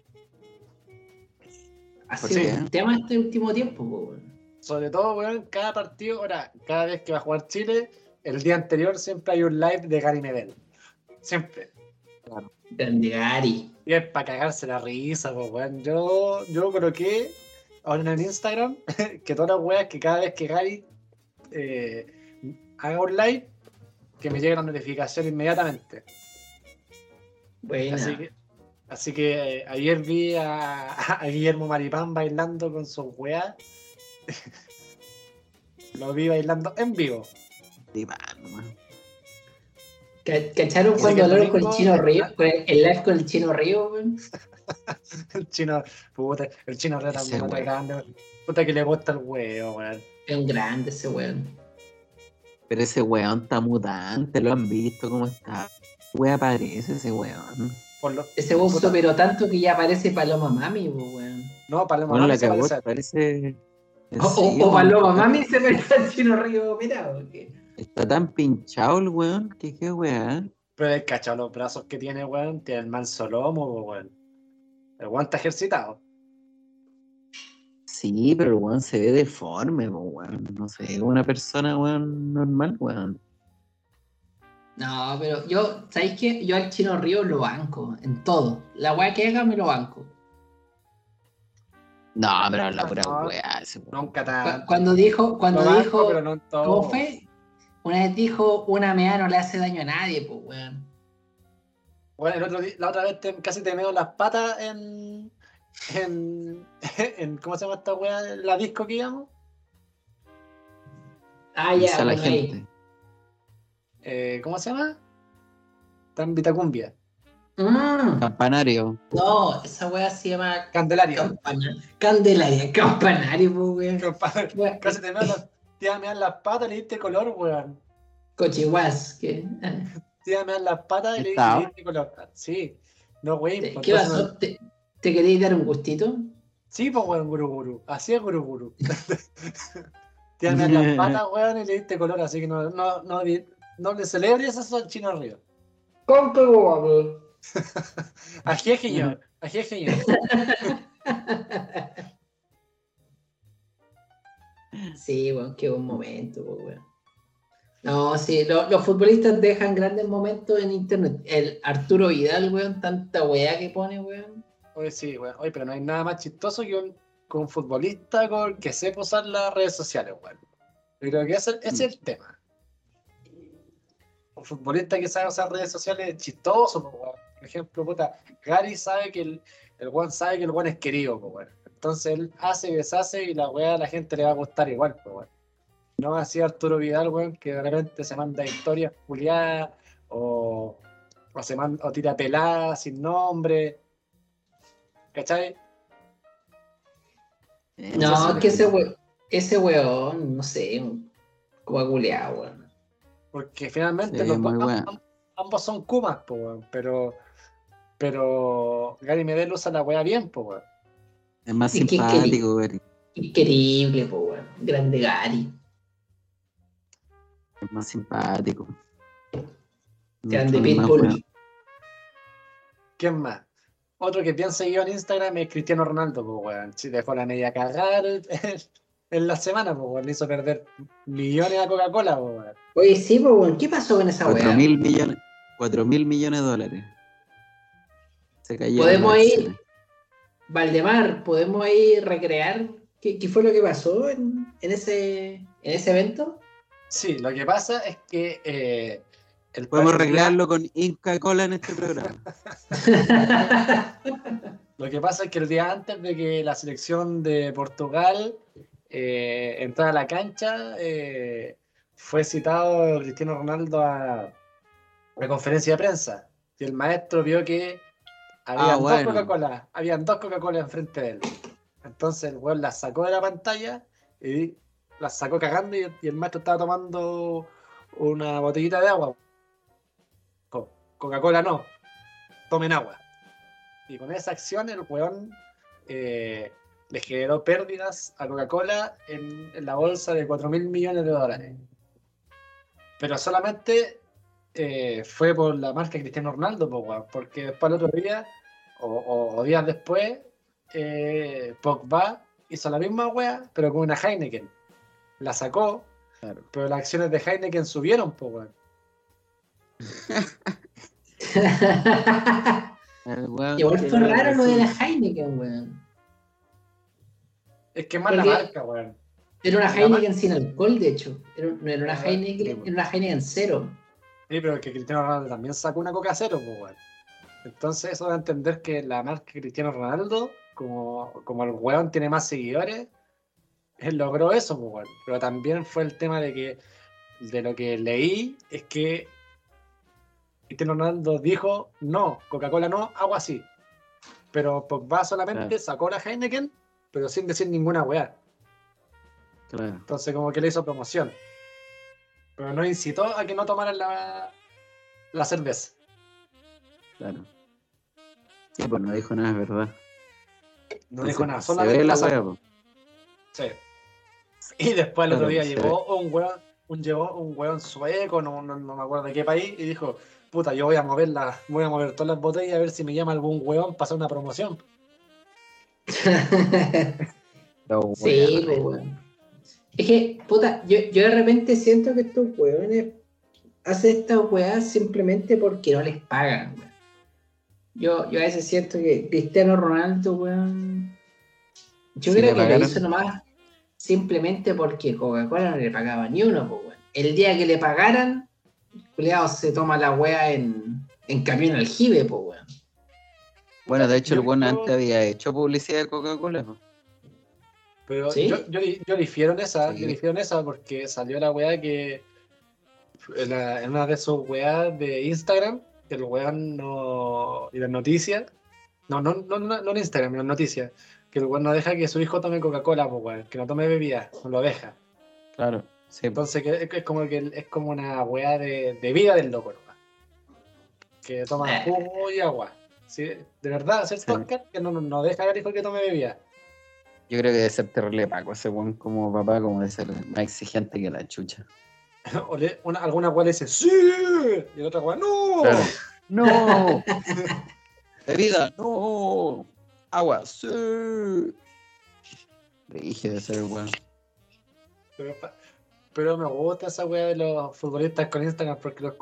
Ha sido sí, un tema este último tiempo, weón. Sobre todo, weón, cada partido, ahora, cada vez que va a jugar Chile, el día anterior siempre hay un live de Gary Medel. Siempre. Grande Gary. Y es para cagarse la risa, pues, weón. Yo, yo coloqué ahora en el Instagram que todas las weas que cada vez que Gary eh, haga un live, que me llegue la notificación inmediatamente. Buena. Así que, así que eh, ayer vi a, a Guillermo Maripán bailando con sus weas. Lo vi bailando en vivo. ¿Cacharon cuando hablaron con el chino Río? Con el, el live con el chino Río, weón. El chino, puta, el chino Ese también grande. weón. Puta que le gusta el huevo, weón. Es un grande ese weón. Pero ese weón está mutante, lo han visto cómo está. Wea parece ese weón. Por lo, Ese weón Puta. superó tanto que ya parece Paloma Mami, weón. no, Paloma Bueno, la Mami cagó, parece. O, o- Sí, o weón. Paloma Mami se parece al chino Río, mira, porque. Está tan pinchado el weón que qué weá. Pero el cachado los brazos que tiene, weón, tiene el manso lomo, weón. El weón está ejercitado. Sí, pero el weón se ve deforme, po, weón. No sé, una persona, weón, normal, weón. No, pero yo, ¿sabéis qué? Yo al chino Río lo banco, en todo. La weá que haga me lo banco. No, pero la pura weá. Nunca tan. Cuando dijo, cuando banco, dijo, pero no en todo. ¿cómo fue? Una vez dijo, una mea no le hace daño a nadie, pues, weón. Bueno, el otro día, la otra vez te- casi te meo las patas en, en, en. ¿Cómo se llama esta weá? La disco que íbamos. Ah, ya, a la gente. Eh, ¿Cómo se llama? Tan Vitacumbia. Mm, Campanario. no, esa weá se llama Candelaria. campana- Candelaria, campanario, pues, weón. Weá, Casi te meo las. Te iba a mear las patas y le diste color, weón. Cochihuas, que. ah, Te iba a mear las patas y le, diste color. Sí. No. ¿Te- pues, ¿Qué pasó? no- ¿Te, te queréis dar un gustito? Sí, pues, weón, guru guru. Así es guru guru. Te iba a mear las patas, weón, y le diste color, así que no, no, no, no le celebres eso al chino río. Con que weón. Ají es señor. Ají es señor. Sí, weón, qué buen momento, weón. No, sí, lo- los futbolistas dejan grandes momentos en internet. El Arturo Vidal, weón, tanta weá que pone, weón. Oye, sí, weón. Oye, pero no hay nada más chistoso que un, que un futbolista con, que sepa usar las redes sociales, weón. Yo creo que ese, ese es el tema. Un futbolista que sabe usar redes sociales es chistoso, po, weón. Por ejemplo, puta, Gary sabe que el, el weón sabe que el weón es querido, po, weón. Entonces él hace y deshace y la weá a la gente le va a gustar igual, po, weón. No así Arturo Vidal, weón, que de repente se manda historias juliadas o, o se manda, o tira peladas sin nombre. ¿Cachai? No, es que ese weón, ese weón, no sé, como aguleado, weón. Porque finalmente Sí, los dos- ambos son Kumas, po, weón, pero, pero Gary Medel usa la weá bien, po, weón. Es más ¿Y qué simpático, Gary. Increíble, po, weón. Grande Gary. Es más simpático. Grande Pitbull. ¿Quién más? Otro que bien seguido en Instagram es Cristiano Ronaldo, po, weón. Si dejó la media cagar en la semana, weón. Le hizo perder millones a Coca-Cola. Oye, sí, weón, ¿qué pasó con esa Cuatro weá? mil millones, cuatro mil millones de dólares. Se cayó. Podemos ir, Valdemar, ¿podemos ahí recrear qué, qué fue lo que pasó en, en ese, en ese evento? Sí, lo que pasa es que eh, el Podemos recrearlo con Inca Cola en este programa. Lo que pasa es que el día antes de que la selección de Portugal eh, a la cancha, eh, fue citado Cristiano Ronaldo a la conferencia de prensa. Y el maestro vio que había Ah, dos bueno. Coca-Cola, habían dos Coca-Cola enfrente de él. Entonces el weón las sacó de la pantalla y las sacó cagando y, y el maestro estaba tomando una botellita de agua. Co- Coca-Cola no, tomen agua. Y con esa acción el weón eh, le generó pérdidas a Coca-Cola en, en la bolsa de 4 mil millones de dólares. Pero solamente eh, fue por la marca Cristiano Ronaldo, porque después el otro día, o, o- o días después, eh, Pogba hizo la misma wea, pero con una Heineken. La sacó, Claro. pero las acciones de Heineken subieron, po, Igual que fue no raro lo de la Heineken, weón. Es que es más la marca, weón. Era una Heineken sin alcohol, de hecho. Era, no era una Ah, Heineken, era una Heineken cero. Sí, pero que Cristiano Ronaldo también sacó una Coca Cero, pues, weón. Entonces eso da a entender que la marca Cristiano Ronaldo, como, como el weón tiene más seguidores, él logró eso, pues, weón. Pero también fue el tema de que, de lo que leí, es que Cristiano Ronaldo dijo, no, Coca-Cola no, agua sí. Pero Pogba solamente Claro. sacó la Heineken, pero sin decir ninguna weá. Claro. Entonces como que le hizo promoción. Pero no incitó a que no tomaran la, la cerveza. Claro. Sí, pues no dijo nada, es verdad. No dijo nada, Se solamente ve la wea, po. Sí. Y después el otro día se llegó un weón, un, llegó un weón sueco, no, no, no me acuerdo de qué país, y dijo, puta, yo voy a mover la, voy a mover todas las botellas a ver si me llama algún weón para hacer una promoción. La sí, pues, weón. Es que, puta, yo, yo de repente siento que estos weones hacen estas weas simplemente porque no les pagan, weón. Yo, yo a veces siento que Cristiano Ronaldo, weón. Yo Si creo que lo hizo nomás simplemente porque Coca-Cola no le pagaba ni uno, pues, weón. El día que le pagaran, culiao se toma la wea en, en camión aljibe, pues, weón. Bueno, de hecho, el creo- antes había hecho publicidad de Coca-Cola. po. Pero ¿Sí? yo, yo, yo difiero en esa, Sí. yo difiero en esa porque salió la weá que en, la- en una de sus weas de Instagram, que el weón no. y las noticias. No, no, no, no, no en Instagram, en las noticias. Que el weón no deja que su hijo tome Coca-Cola, pues weón, que no tome bebida, no lo deja. Claro. Sí. Entonces que es, es como que es como una weá de, de vida del loco, nomás. Que toma Eh. jugo y agua. Sí, de verdad, hacer Sí. podcast que no, no- no deja al hijo que tome bebida. Yo creo que debe ser terrible Paco ese weón como papá, como de ser más exigente que la chucha. O le- una, alguna le dice ¡Sí! Y la otra weá ¡No! Claro. ¡No! ¡Bebida! ¡No! ¡Agua! ¡Sí! Dije de ser weón. Pero, pero me gusta esa weá de los futbolistas con Instagram porque los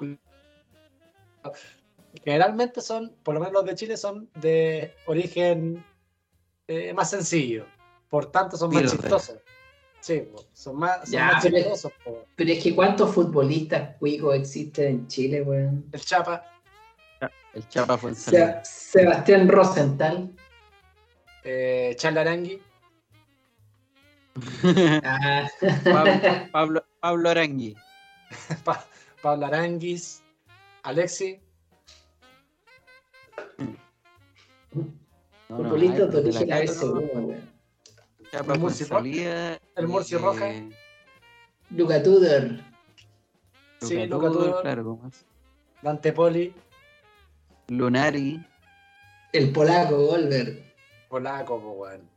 generalmente son, por lo menos los de Chile, son de origen eh, más sencillo. Por tanto, son más chistosos. Sí, son más, son Ya, más pero- chistosos. Pero es que ¿cuántos futbolistas cuicos existen en Chile, weón? El Chapa, El chapa fue Se- Sebastián Rosenthal. eh, Charles Arangui, Ah. Pablo, Pablo, Pablo Arangui. Pa- Pablo Aranguis, Alexi, No, no, Futbolistas ay, de pero te origen la cacho, ABC1, ¿no? weón. Chapa El fue Murci en Ro- salida. el Murci Roja. Luca Tudor. Sí, Luca Tudor, claro, ¿cómo es? Dante Poli, Lunari. El polaco, Goldberg. polaco, po, weón.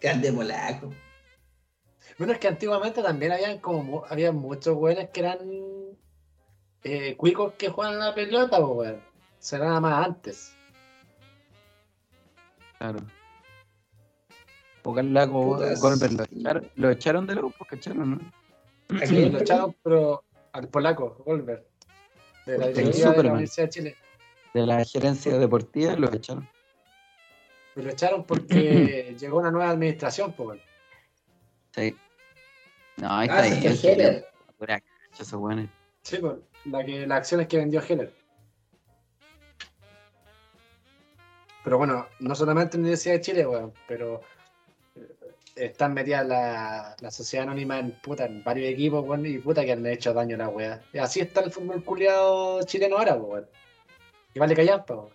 Grande polaco. Bueno, es que antiguamente también habían como había muchos weones que eran eh, cuicos que juegan la pelota, po, weón. Será nada más antes. Claro. O Lago Putas. Goldberg lo echaron, lo echaron de U, pues cacharon, ¿no? ¿A Sí, quién? lo echaron, pero al polaco, Goldberg. De la El directiva de la. Universidad de Chile. De la gerencia deportiva lo echaron. Pero lo echaron porque llegó una nueva administración, weón. Sí. No, ahí Ah, está se bien. fue Heller. Sí, po, la que, las acciones que vendió Heller. Pero bueno, no solamente en la Universidad de Chile, weón, pero eh, están metidas la, la sociedad anónima en puta, en varios equipos, weón, y puta que han hecho daño a la weá. Y así está el fútbol culiado chileno ahora, po, weón. Y vale callampa, weón.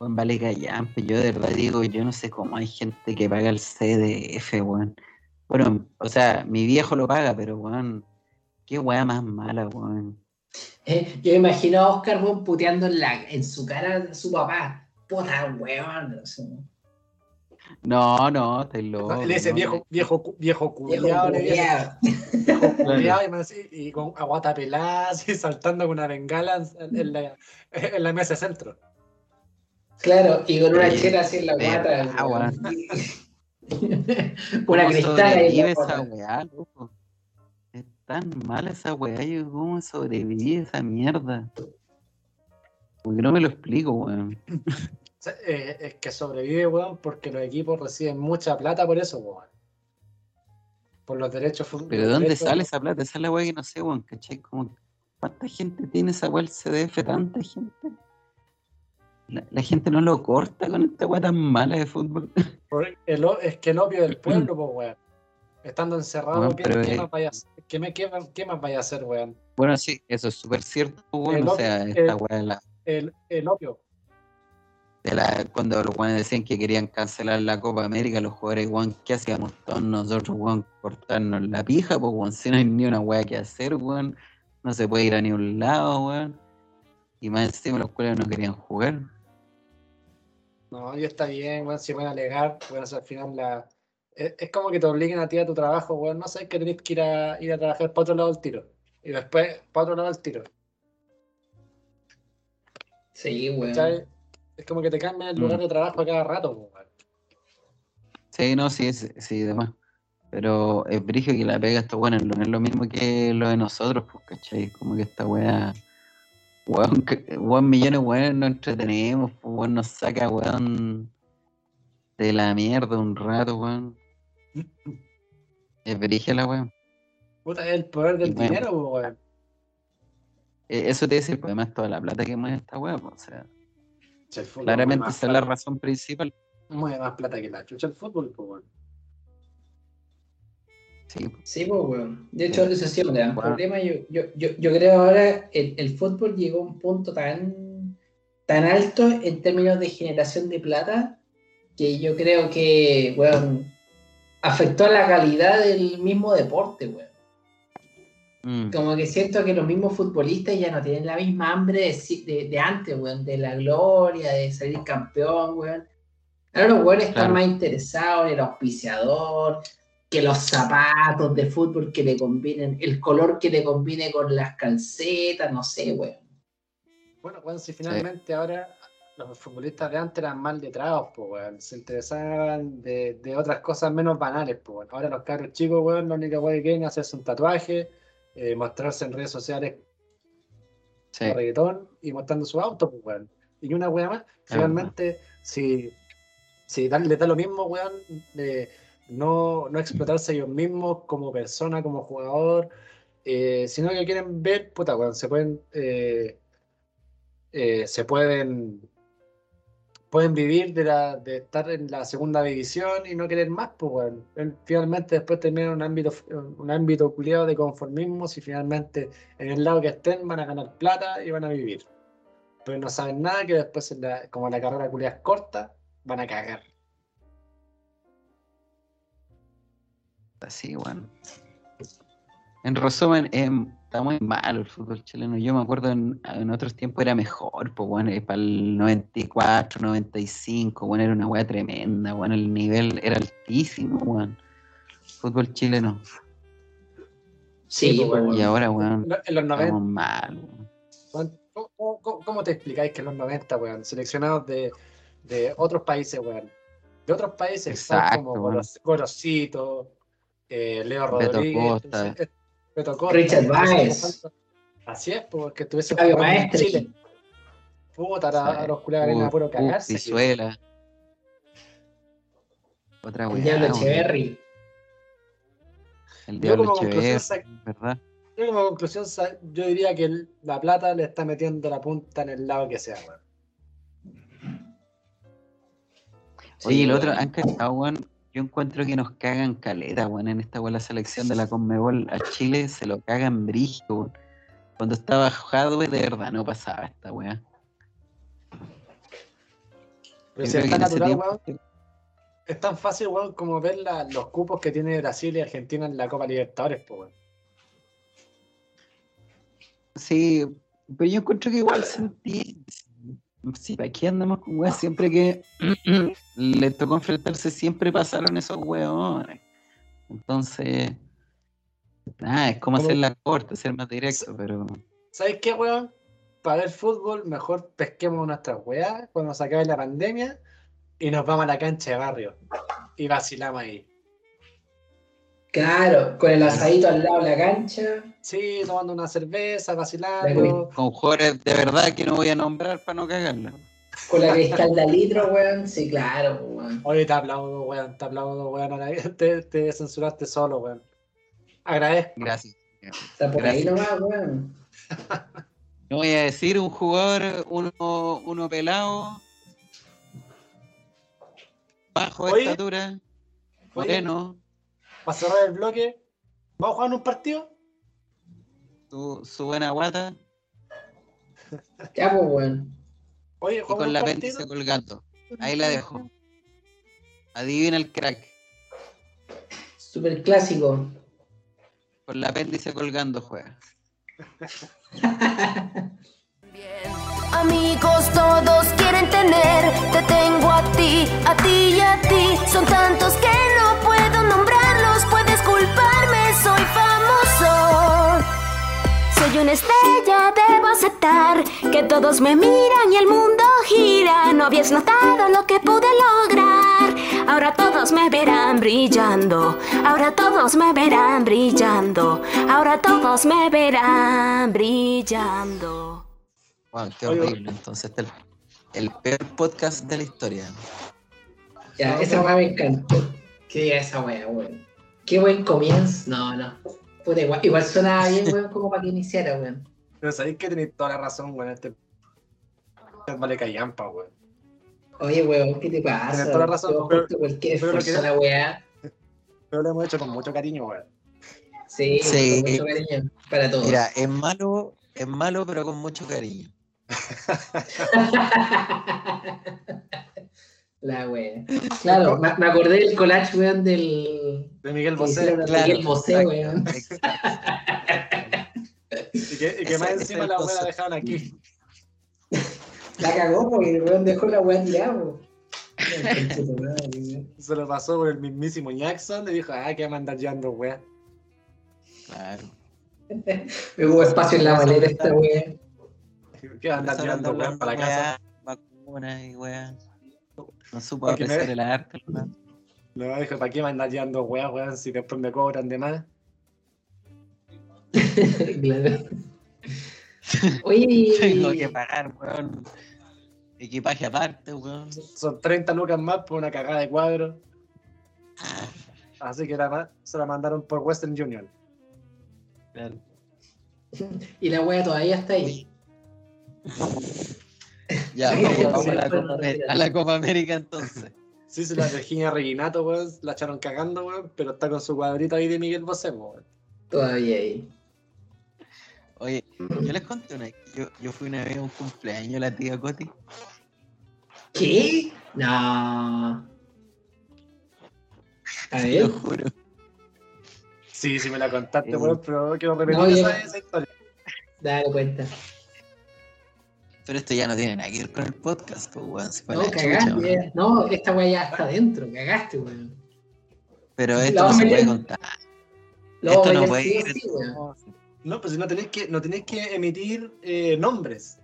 Weón, vale callampe. Yo de verdad digo, yo no sé cómo hay gente que paga el CDF, weón. Bueno, o sea, mi viejo lo paga, pero weón, qué weá más mala, weón. Eh, Yo imagino a Oscar weón, puteando en, la, en su cara a su papá. Puta weón. no sé. No, no, estáis loco. le dice no, viejo, viejo, cu- viejo Viejo viejo culiao, y, con aguata pelada, así, saltando con una bengala en, en la, en la mesa de centro. Claro, y con una Sí, chela así en la guata. weón. Una ¿Cómo cristal ahí esa weá, loco? Tan mala esa weá, yo cómo sobrevive esa mierda. Porque no me lo explico, weón. Eh, es que sobrevive, weón, porque los equipos reciben mucha plata por eso, weón. Por los derechos Pero ¿de dónde derechos- sale esa plata? Esa es la weá que no sé, weón, ¿cachai? Como, ¿cuánta gente tiene esa weá el CDF? ¿Tanta gente? La, la gente no lo corta con esta weá tan mala de fútbol. el es que el opio del pueblo, pues, weón. Estando encerrado, ¿qué, más vaya a hacer? ¿Qué, me- qué más- qué más vaya a hacer, weón? Bueno, sí, eso es súper cierto, weón. El O sea, el- esta weá la, El, el opio. de la- cuando los weones decían que querían cancelar la Copa América, los jugadores, weón, ¿qué hacíamos todos nosotros, weón? Cortarnos la pija, pues, weón, si no hay ni una weá que hacer, weón, no se puede ir a ni un lado, weón. Y más encima los cuales no querían jugar. No, y está bien, weón, si van a alegar, weón, al final la... Es, es como que te obliguen a ti a tu trabajo, weón, no sabes que tenés que ir a, ir a trabajar para otro lado del tiro. Y después, para otro lado del tiro. Sí, weón. ¿cachai? Es como que te cambian el lugar Mm. de trabajo a cada rato, weón. Sí, no, sí, sí, sí, demás. Pero es brigio que la pega estos weones, no es lo mismo que lo de nosotros, pues, ¿cachai? Como que esta weá, weón, weón, millones weones nos entretenemos, weón, nos saca, weón, de la mierda un rato, weón. Es brigia la weón. Puta, es el poder del bueno. dinero, weón. Eh, Eso te dice, pues, además, toda la plata que mueve esta pues, o sea, el claramente esa es la razón principal. Mueve más plata que la chucha el fútbol, pues, weón. Sí. Sí, pues, weón. De hecho, eso sí es un gran problema. Yo, yo, yo, yo creo ahora el, el fútbol llegó a un punto tan, tan alto en términos de generación de plata que yo creo que, weón, afectó a la calidad del mismo deporte, weón. Mm, Como que siento que los mismos futbolistas ya no tienen la misma hambre de, si- de, de antes, weón, de la gloria, de salir campeón, weón. Ahora los weones están Claro. más interesados en el auspiciador, que los zapatos de fútbol que le combinen, el color que le combine con las calcetas, no sé, weón. Bueno, weón, si finalmente ahora los futbolistas de antes eran mal letrados, pues, weón. Se interesaban de, de otras cosas menos banales, pues, weón. Ahora los cabros chicos, weón, la única weón que quieren es hacerse un tatuaje, eh, mostrarse en redes sociales sí, con reggaetón y mostrando su auto, pues, weón. Y una weá más, finalmente, si, si dan- les da lo mismo, weón, de no, no explotarse ellos mismos como persona, como jugador, eh, sino que quieren ver, puta, weón, se pueden, eh, eh, se pueden, pueden vivir de, estar en la segunda división y no querer más, pues. El- Finalmente después terminan en un ámbito, un ámbito culiado de conformismo, si finalmente en el lado que estén van a ganar plata y van a vivir pero no saben nada que después, en la- como la carrera culia es corta, van a cagar. así, weón. En resumen, em, está muy malo el fútbol chileno. Yo me acuerdo en, en otros tiempos era mejor, pues, bueno, para el 94, 95, bueno, era una weá tremenda, bueno, el nivel era altísimo, weón. Fútbol chileno. Sí, Sí, pues, weón. Y ahora, weón, En los 90, estamos mal, weón, ¿cómo, cómo- cómo te explicáis que en los 90, weón, seleccionados de, de otros países, weón? De otros países, Exacto, como Gorosito, eh, Leo Rodríguez, Richard Báez. Así es, porque estuviese Fabio en. Chile. Puta, a, a los culiados a puro cagarse. Pizuela. Otra El weá. Diablo weón. Echeverry. El Yo Diablo como conclusión Echeverri, ¿verdad? Yo como conclusión, yo diría que el- la plata le está metiendo la punta en el lado que sea, weón. Oye, Sí, el otro, han cachado, weón. Yo encuentro que nos cagan caleta, weón. En esta la selección de la Conmebol a Chile se lo cagan weón. Cuando estaba Jadwe, de verdad, no pasaba esta weá. Pero si creo es que tan en ese natural, tiempo- weón, es tan fácil, weón, como ver la- los cupos que tiene Brasil y Argentina en la Copa Libertadores, pues, weón. Sí, pero yo encuentro que igual se entiende. Sí, aquí andamos con weas. Siempre que le tocó enfrentarse, siempre pasaron esos weones. Entonces, nada, es como hacer la corte, ser más directo, pero ¿Sabes qué, weón? Para ver fútbol, mejor pesquemos nuestras weas cuando se acabe la pandemia y nos vamos a la cancha de barrio y vacilamos ahí. Claro, con el asadito al lado de la cancha. Sí, tomando una cerveza, vacilando. con jugadores de verdad que no voy a nombrar para no cagarla. Con la cristal de litro, weón. Sí, claro, weón. Oye, te aplaudo, weón, te aplaudo, weón. Te, te censuraste solo, weón. Agradezco. Gracias. Está por ahí Gracias. nomás, weón. No voy a decir un jugador, uno, uno pelado, bajo Oye. estatura, Oye. Para cerrar el bloque, ¿vamos a jugar un partido? su, su buena guata Ya, pues, weón. Oye, y con la apéndice colgando. Ahí la dejo. Adivina el crack. Super clásico. Con la apéndice colgando juega. Amigos todos quieren tener, te tengo a ti, a ti y a ti. Son tantos que Soy una estrella, debo aceptar que todos me miran y el mundo gira. No habías notado lo que pude lograr. Ahora todos me verán brillando. Ahora todos me verán brillando. Ahora todos me verán brillando. Wow, qué horrible. Entonces, este es el, el peor podcast de la historia. Ya, esa weá me encantó. Diga esa weá, weón. Qué buen comienzo. No, no. Puta, igual, igual suena bien, weón, como para que iniciara, weón. Pero sabéis que tenéis toda la razón, weón. Este vale callampa, weón. Oye, weón, ¿qué te pasa? Tienes toda la razón, Hemos pero- cualquier pero lo esfuerzo la weá. Pero lo hemos hecho con mucho cariño, weón. Sí, Sí. con mucho cariño para todos. Mira, es malo, es malo, pero con mucho cariño. la wea. Claro, me, me acordé del collage, weón, del. De Miguel Bosé. Claro, Miguel Bosé, weón. exacto. Y que, y que más encima la weá la dejaron aquí. La cagó porque el weón dejó la weá tirada. Se lo pasó por el mismísimo Jackson y dijo, ah, que va a mandar llevando, weá. Claro. Me hubo espacio en la maleta esta weá. Que va a andar llevando, hablando para la casa. vacunas y weá. No supo apreciar el arte. ¿no? No, dijo, ¿para qué me andar llevando, weá, weón, si después me cobran de más? Claro. Oye, Tengo que pagar, weón. Equipaje aparte, weón. Son 30 lucas más por una cagada de cuadro. Así que la, se la mandaron por Western Union. Claro. y la weá todavía está ahí. Ya, Sí, vamos, sí, vamos a, la Copa. América- a la Copa América entonces. Sí, sí, la Virginia Reginato, weón, la echaron cagando, weón, pero está con su cuadrito ahí de Miguel Bosé, weón. Todavía ahí. Oye, yo les conté una vez que yo, yo fui una vez a un cumpleaños la tía Coti. ¿Qué? No. A Te lo ver. juro. Sí, sí me la contaste, Eh, weón, pero quiero repetir no, esa, esa historia. Dale cuenta. Pero esto ya no tiene nada que ver con el podcast, pues, weón. No, chucha, cagaste. weón. No, esta weá ya está adentro. Cagaste, weón. Pero esto no se puede contar. Lo esto no puede sí sí, weón. No, pues si no tenéis que, no tenéis que emitir eh, nombres.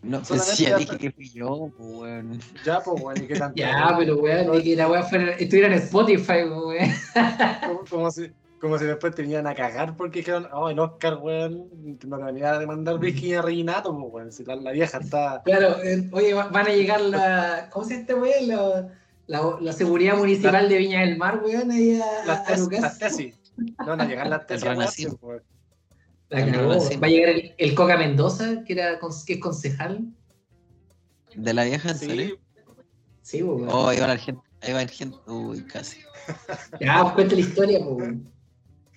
No, pues sí, ya dije que fui yo, pues, weón. Ya, pues, weón, y qué tanto. Ya, pero weón, de que la weá fuera, estuviera en Spotify, weón. Como, como si, como si después te vinieran a cagar porque dijeron, oh, el Oscar, weón, no te venía a demandar Virginia Reginato, pues, weón, si la, la vieja está... Claro, eh, oye, va- van a llegar la. ¿Cómo se llama este weón? La, la, la seguridad municipal de Viña del Mar, weón, ahí a, Las, a tes- Lucas. las tesis. No van a llegar las tesis. La cagó. Va a llegar el, el Coca Mendoza, que, era, que es concejal. ¿De la vieja, en Sí, serio? Sí, pues, weón. Oh, ahí va la gente. Ahí va el gente. Uy, casi. Ya, pues cuenta la historia, pues, weón.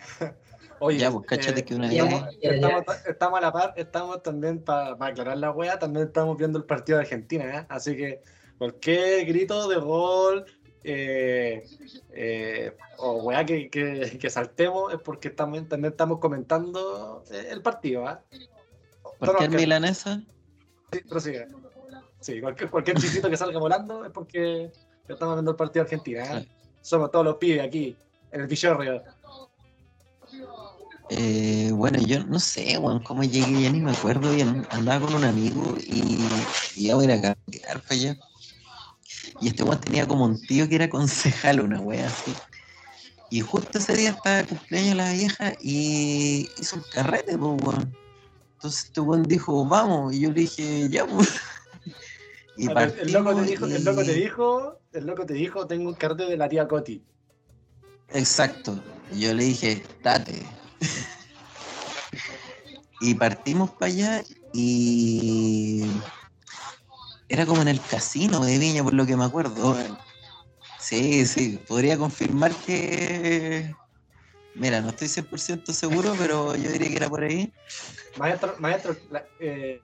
oye, Ya, pues, eh, que una ya. Estamos, ya, ya. estamos, estamos a la par, estamos también, para aclarar la wea, también estamos viendo el partido de Argentina, ¿eh? Así que cualquier grito de gol eh, eh, o wea que, que, que saltemos es porque también, también estamos comentando eh, el partido, ¿ah? ¿Por qué Todos en que- milanesa? Sí, prosigue. Sí, cualquier, cualquier chisito que salga volando es porque estamos viendo el partido de Argentina. ¿eh? Somos todos los pibes aquí, en el Villorrio. Eh, bueno, yo no sé, weón, cómo llegué, ya ni me acuerdo bien. Andaba con un amigo y, y iba a ir a cargar para allá. Y este weón tenía como un tío que era concejal, una wea así. Y justo ese día estaba cumpleaños la vieja y hizo un carrete, pues, weón. Entonces este weón dijo, vamos, y yo le dije, ya, pues. Y A ver, el, loco te dijo, el loco te dijo, el loco te dijo, tengo un cartel de la tía Coti. Exacto. Y Yo le dije, date. Y partimos para allá y era como en el casino de Viña, por lo que me acuerdo. Sí, sí, podría confirmar que... Mira, no estoy 100% seguro, pero yo diría que era por ahí. Maestro, maestro, la- eh,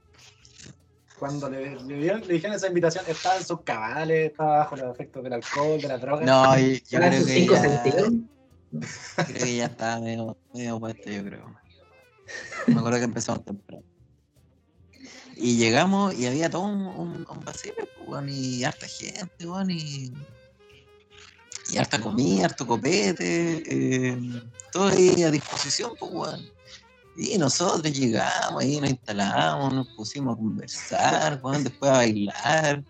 cuando le, le dieron- le dijeron esa invitación, estaba en sus cabales, estaba bajo los efectos del alcohol, de la droga. No, yo, yo ¿Eran creo sus que cinco ya, sentidos? Creo que ya estaba medio, medio puesto, yo creo. Me acuerdo que empezamos temprano. Y llegamos y había todo un, un, un y harta gente, weón, y, y harta comida, harto copete, eh, todo ahí a disposición, pues, weón. Y nosotros llegamos ahí, nos instalamos, nos pusimos a conversar, después a bailar.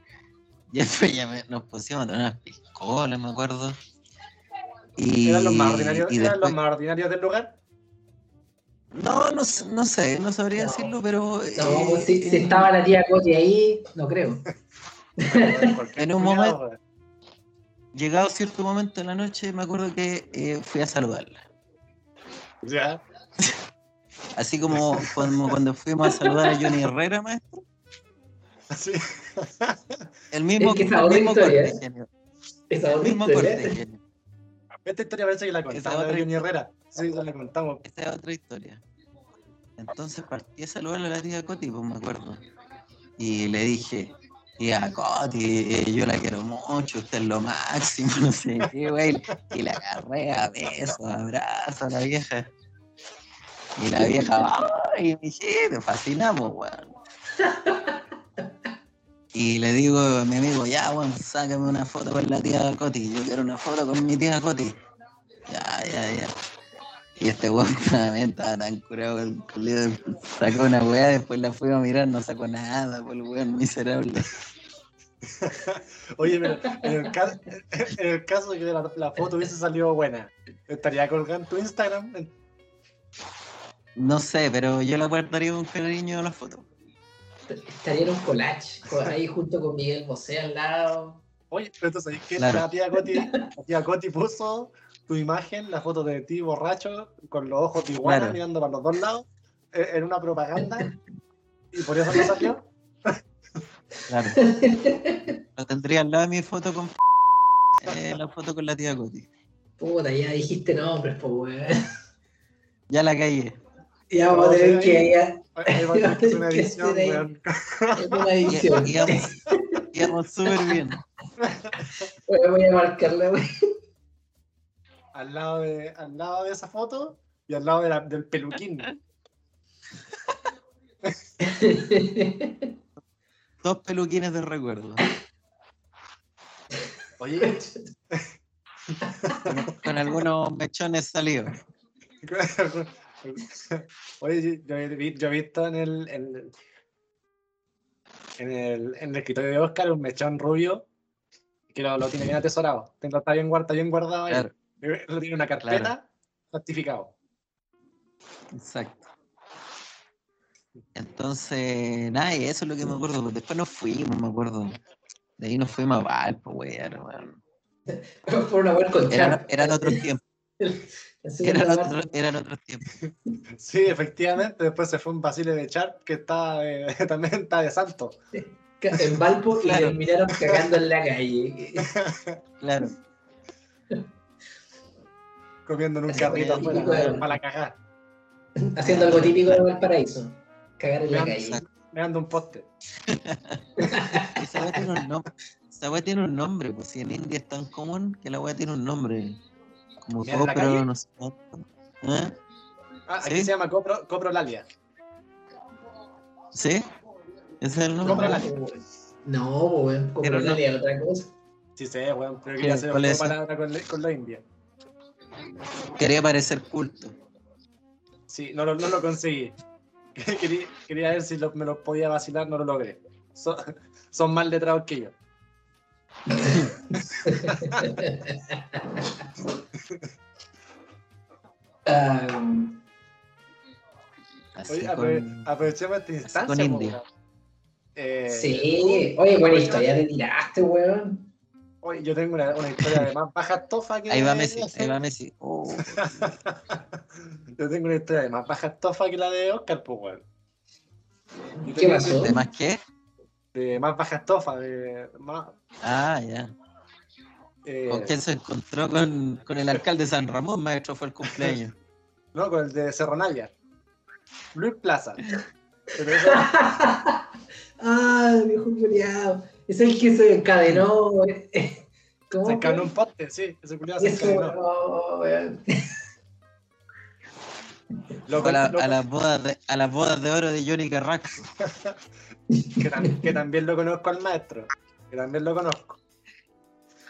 Y después ya me- nos pusimos a tomar unas piscolas, me acuerdo. Y, ¿Eran los más ordinarios, y eran después- los más ordinarios del lugar? no, no, sé- no sé, no sabría No. decirlo, pero. No, eh, pues, si, si eh, estaba la tía Coti ahí, no creo. En un momento-. Llegado cierto momento de la noche, me acuerdo que eh, fui a saludarla. Ya. Así como cuando, cuando fuimos a saludar a Johnny Herrera, maestro. Sí. El mismo, Es que el mismo historia, corte, ¿eh? genio. El mismo historia. corte, genio. Esta historia parece que la contamos de Johnny Herrera. Sí, se la contamos. Esta es otra historia. Entonces partí a saludarle a la tía Coti, pues me acuerdo. Y le dije, tía Coti, eh, yo la quiero mucho, usted es lo máximo, no sé qué, güey. Y la agarré a besos, abrazos a la vieja. Y la vieja, ay, mi te fascinamos, weón. Y le digo a mi amigo, ya, weón, sácame una foto con la tía Coti. Yo quiero una foto con mi tía Coti. Ya, ya, ya. Y este weón nuevamente estaba tan curado el culiao, Sacó una weá, después la fui a mirar, no sacó nada, por el weón miserable. Oye, pero en el, ca- en el caso de que la, la foto hubiese salido buena, ¿estaría colgada en tu Instagram? No sé, pero yo la guardaría con cariño la foto. Estaría en un collage, ahí junto con Miguel Bosé al lado. Oye, pero entonces, ¿sabes qué? Claro. La tía Coti, la tía Coti puso tu imagen, la foto de ti borracho, con los ojos de iguana, Claro. mirando para los dos lados, eh, en una propaganda, y por eso no salió. Claro. Lo tendría al lado de mi foto con eh, la foto con la tía Coti. Puta, ya dijiste nombres, pues, weón. Ya la caí. Ya vamos a tener que hacer una ¿Qué edición, weón. hacer una edición. Íbamos, súper bien. Voy a marcarla, weón. Al lado, de, al lado de esa foto y al lado de la- del peluquín. Dos peluquines de recuerdo. Oye, Con algunos mechones salidos. Oye, yo, he vi- yo he visto en el, en, en el, en el escritorio de Oscar un mechón rubio que lo, lo tiene bien atesorado. Tengo- Está bien, está bien guardado ahí. Claro, Lo tiene en una carpeta certificado. exacto. Entonces, nada, y eso es lo que me acuerdo. pues Después nos fuimos, me acuerdo. De ahí nos fuimos a Valpo, weón. weón. Por una buena. Eran, eran otros tiempos. Eran otros, eran otros tiempos. Sí, efectivamente. Después se fue un Basile de Char que está eh, también está de santo. En Valpo y Claro. terminaron cagando en la calle. Claro. Comiendo en un carrito afuera para la cagada. Haciendo algo típico de Valparaíso. Cagar en la calle. Me dando un poste. Esa weá tiene un nombre. Esa weá tiene un nombre, pues si en India es tan común que la weá tiene un nombre. Como ¿Mira en la copro, calle? no sé. ¿Eh? Ah, aquí ¿Sí? se llama Copro, Copro Lalia. ¿Sí? Ese es el nombre. la- No, weón, como Pero no. Otra cosa. Sí sé, weón, pero quería hacer ¿Cuál una es? palabra con, la- con la India. Quería parecer culto. Sí, no lo, no lo conseguí. Quería, quería ver si lo- me lo podía vacilar, no lo logré. Son, son más letrados que yo. Así Oye, con- aprove- aprovechemos esta instancia. con India. Eh, sí, oye, buena historia te tiraste, weón. Oye, yo tengo una, una historia de más baja estofa que Ahí va de Messi, Oscar. ahí va Messi. Oh, Yo tengo una historia de más baja estofa que la de Oscar, pues, weón. ¿Qué pasó? ¿De más qué? De más baja estofa, de más. Ah, ya. Eh, ¿Con quién se encontró? Con, con el alcalde de San Ramón, maestro, fue el cumpleaños. No, con el de Cerro Navia. Luis Plaza. Pero eso, ah, viejo culiado. Es el que se encadenó. eh, ¿Cómo? se encadenó un poste, sí. Ese culiado se Eso, encadenó. oh, a, la- lo- a las bodas de, a las bodas de oro de Johnny Carrasco. que, tam- que también lo conozco al maestro. Que también lo conozco.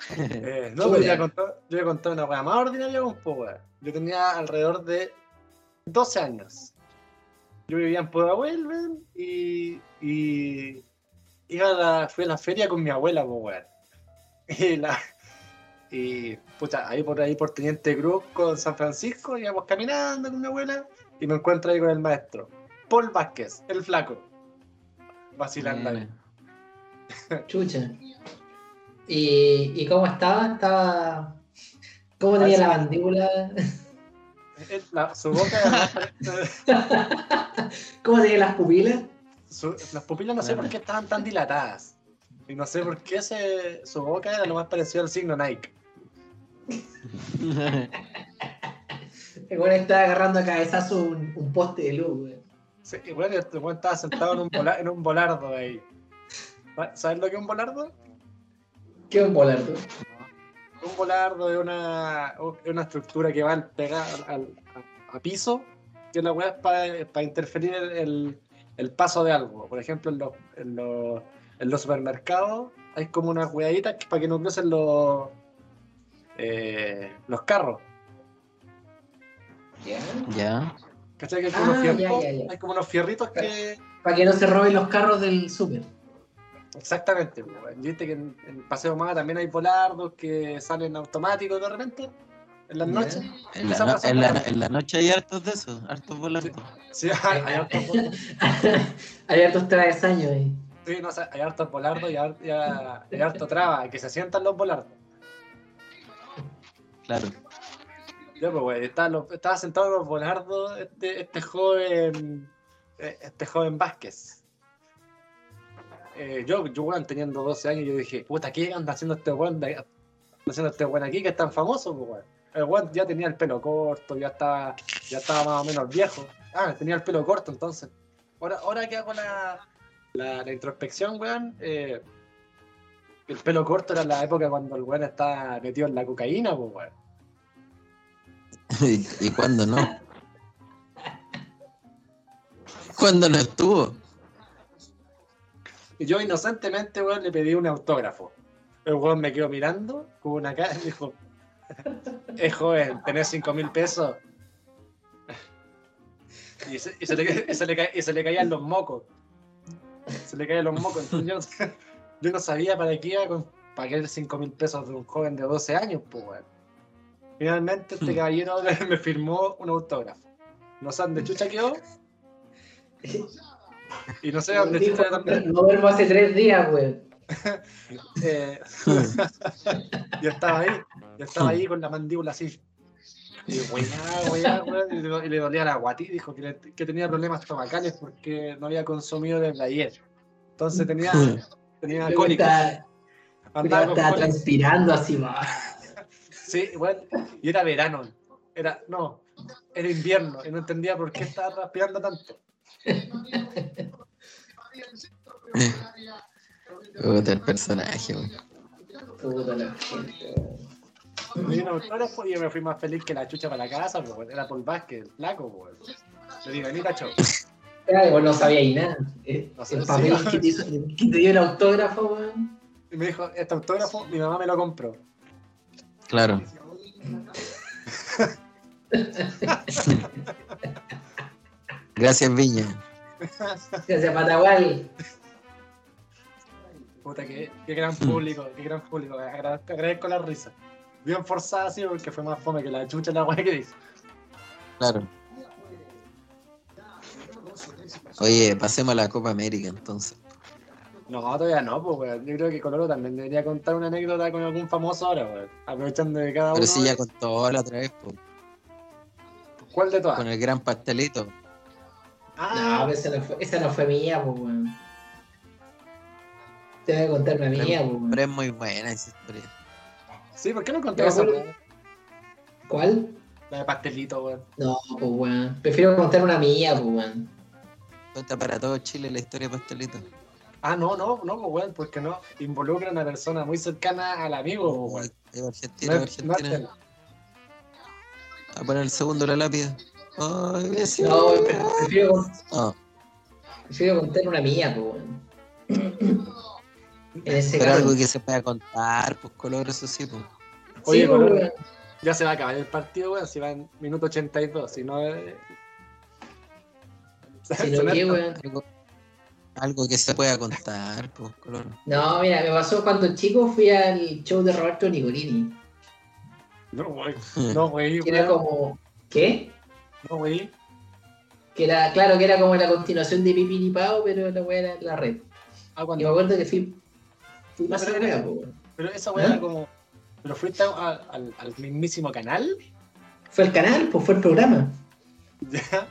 Eh, no, pero yo yo le conté una weá más ordinaria un poco, weón. Yo tenía alrededor de 12 años. Yo vivía en Pudahuel, y, y iba a la, fui a la feria con mi abuela, weón. Y la, y puta, ahí por ahí por Teniente Cruz con San Francisco, íbamos caminando con mi abuela y me encuentro ahí con el maestro. Paul Vázquez, el flaco. Vacilando ahí. Chucha. ¿Y, ¿Y cómo estaba? Estaba. ¿Cómo tenía Así. la mandíbula? Eh, la- su boca ¿Cómo tenía las pupilas? su- las pupilas no sé por qué estaban tan dilatadas. Y no sé por qué se, su boca era lo más parecido al signo Nike. Weón estaba agarrando a cabezazo un, un poste de luz, weón. Sí, weón estaba sentado en un, vola- en un volardo ahí. ¿Sabes lo que es un volardo? ¿Qué un volardo? Un volardo es una, es una estructura que va al pegar al, a, a piso, que la weá es para interferir el, el- el paso de algo. Por ejemplo, en los, en los, en los supermercados hay como unas weaditas que- para que no crucen los, eh, los carros. Ya. ya. ¿Cachai? Que hay como, Ah, unos ya. hay como unos fierritos que... Para que no se roben los carros del súper. Exactamente. pues. Viste que en, en Paseo Más también hay volardos que salen automáticos de repente en las noches. En la, no- en, la, para- en la noche hay hartos de esos, hartos volando. Sí, hay, hay hartos Hay hartos travesaños ahí. Sí, no, o sea, hay hartos volardos y hay, y hay- hay harto traba, que se sientan los volardos. Claro. Yo, pues, güey, estaba, los- estaba sentado en los volardos este, este joven, eh, este joven Vázquez. Eh, yo, yo, weón, teniendo 12 años, yo dije, puta, ¿qué anda haciendo este weón, haciendo este weón aquí que es tan famoso, weón? El weón ya tenía el pelo corto, ya estaba, ya estaba más o menos viejo. Ah, tenía el pelo corto, entonces. Ahora, ahora que hago la, la, la introspección, weón, eh, el pelo corto era la época cuando el weón estaba metido en la cocaína, pues, weón. ¿Y, y cuándo no? ¿Cuándo no estuvo? Y yo inocentemente, weón, le pedí un autógrafo. El weón me quedó mirando con una cara y dijo, es joven, tenés cinco mil pesos. Y se, y se le, y se le y se le caían los mocos. Se le caían los mocos. Entonces yo, no- yo no sabía para qué iba con querer cinco mil pesos de un joven de 12 años, pues, weón. Finalmente este Hmm. caballero me firmó un autógrafo. No sé dónde chucha quedó. Y no sé dónde chucha también. no duermo hace tres días, weón. Eh, yo estaba ahí, yo estaba ahí con la mandíbula así. Y weá, weá, weá, y le, dolía la guatita, dijo que, le- que tenía problemas estomacales porque no había consumido desde ayer. Entonces tenía, tenía cólicos. estaba, Andaba transpirando así, va. Sí, bueno, y era verano. Era, no, era invierno y no entendía por qué estaba transpirando tanto. Puta, el personaje, weón. Puta la gente, weón. Me dio un autógrafo y yo me fui más feliz que la chucha para la casa, pues, era por Vázquez, el flaco, pues. Le digo, vení, cacho. Claro, vos no sabíais nada. Eh, el papel que te dio el autógrafo, weón. Y me dijo, este autógrafo, mi mamá me lo compró. Claro. Gracias, Viña. Gracias, Patagual. Puta, qué, qué gran público, qué gran público. Agradezco, agradezco la risa. Bien forzada, sí, porque fue más fome que la chucha la weá que dice. Claro. Oye, pasemos a la Copa América entonces. No, todavía no, pues, weón. Yo creo que Coloro también debería contar una anécdota con algún famoso ahora, weón. Aprovechando de cada Pero uno. sí, ya contó la otra vez, po, ¿Cuál de todas? con el gran pastelito. No, Ah, esa no fue, esa no fue mía, pues, weón. Te voy a contar una mía, pues, weón. Pero es muy buena esa historia. sí, ¿por qué no conté esa, bueno. weón? ¿Cuál? La de pastelito, weón. No, pues, weón. Prefiero contar una mía, pues, weón. Cuenta para todo Chile la historia de pastelito. Ah, no, no, no, pues, weón, porque no involucra a una persona muy cercana al amigo, pues, weón. Argentina, No es- no Argentina. es- A poner el segundo la lápida. Ay. No, pre- prefiero, Ah, prefiero contar una mía, pues, weón. En ese pero caso. algo que se pueda contar, pues color, eso sí, pues. Oye, sí, color. weón. Ya se va a acabar el partido, weón, si va en minuto 82, si no... eh, Si no, ¿qué, weón? Algo, algo que se pueda contar, pues color. No, mira, me pasó cuando chico fui al show de Roberto Nicolini. No, güey. No, güey, Que era como. ¿Qué? No, güey. Que era, claro, que era como la continuación de Pipiripao, pero la weá era la red. Ah, Y me acuerdo que fui. Fui más Pero era- po. Pero esa weá ¿Ah? era como... ¿Pero fuiste al, al mismísimo canal? Fue el canal, pues fue el programa. Ya.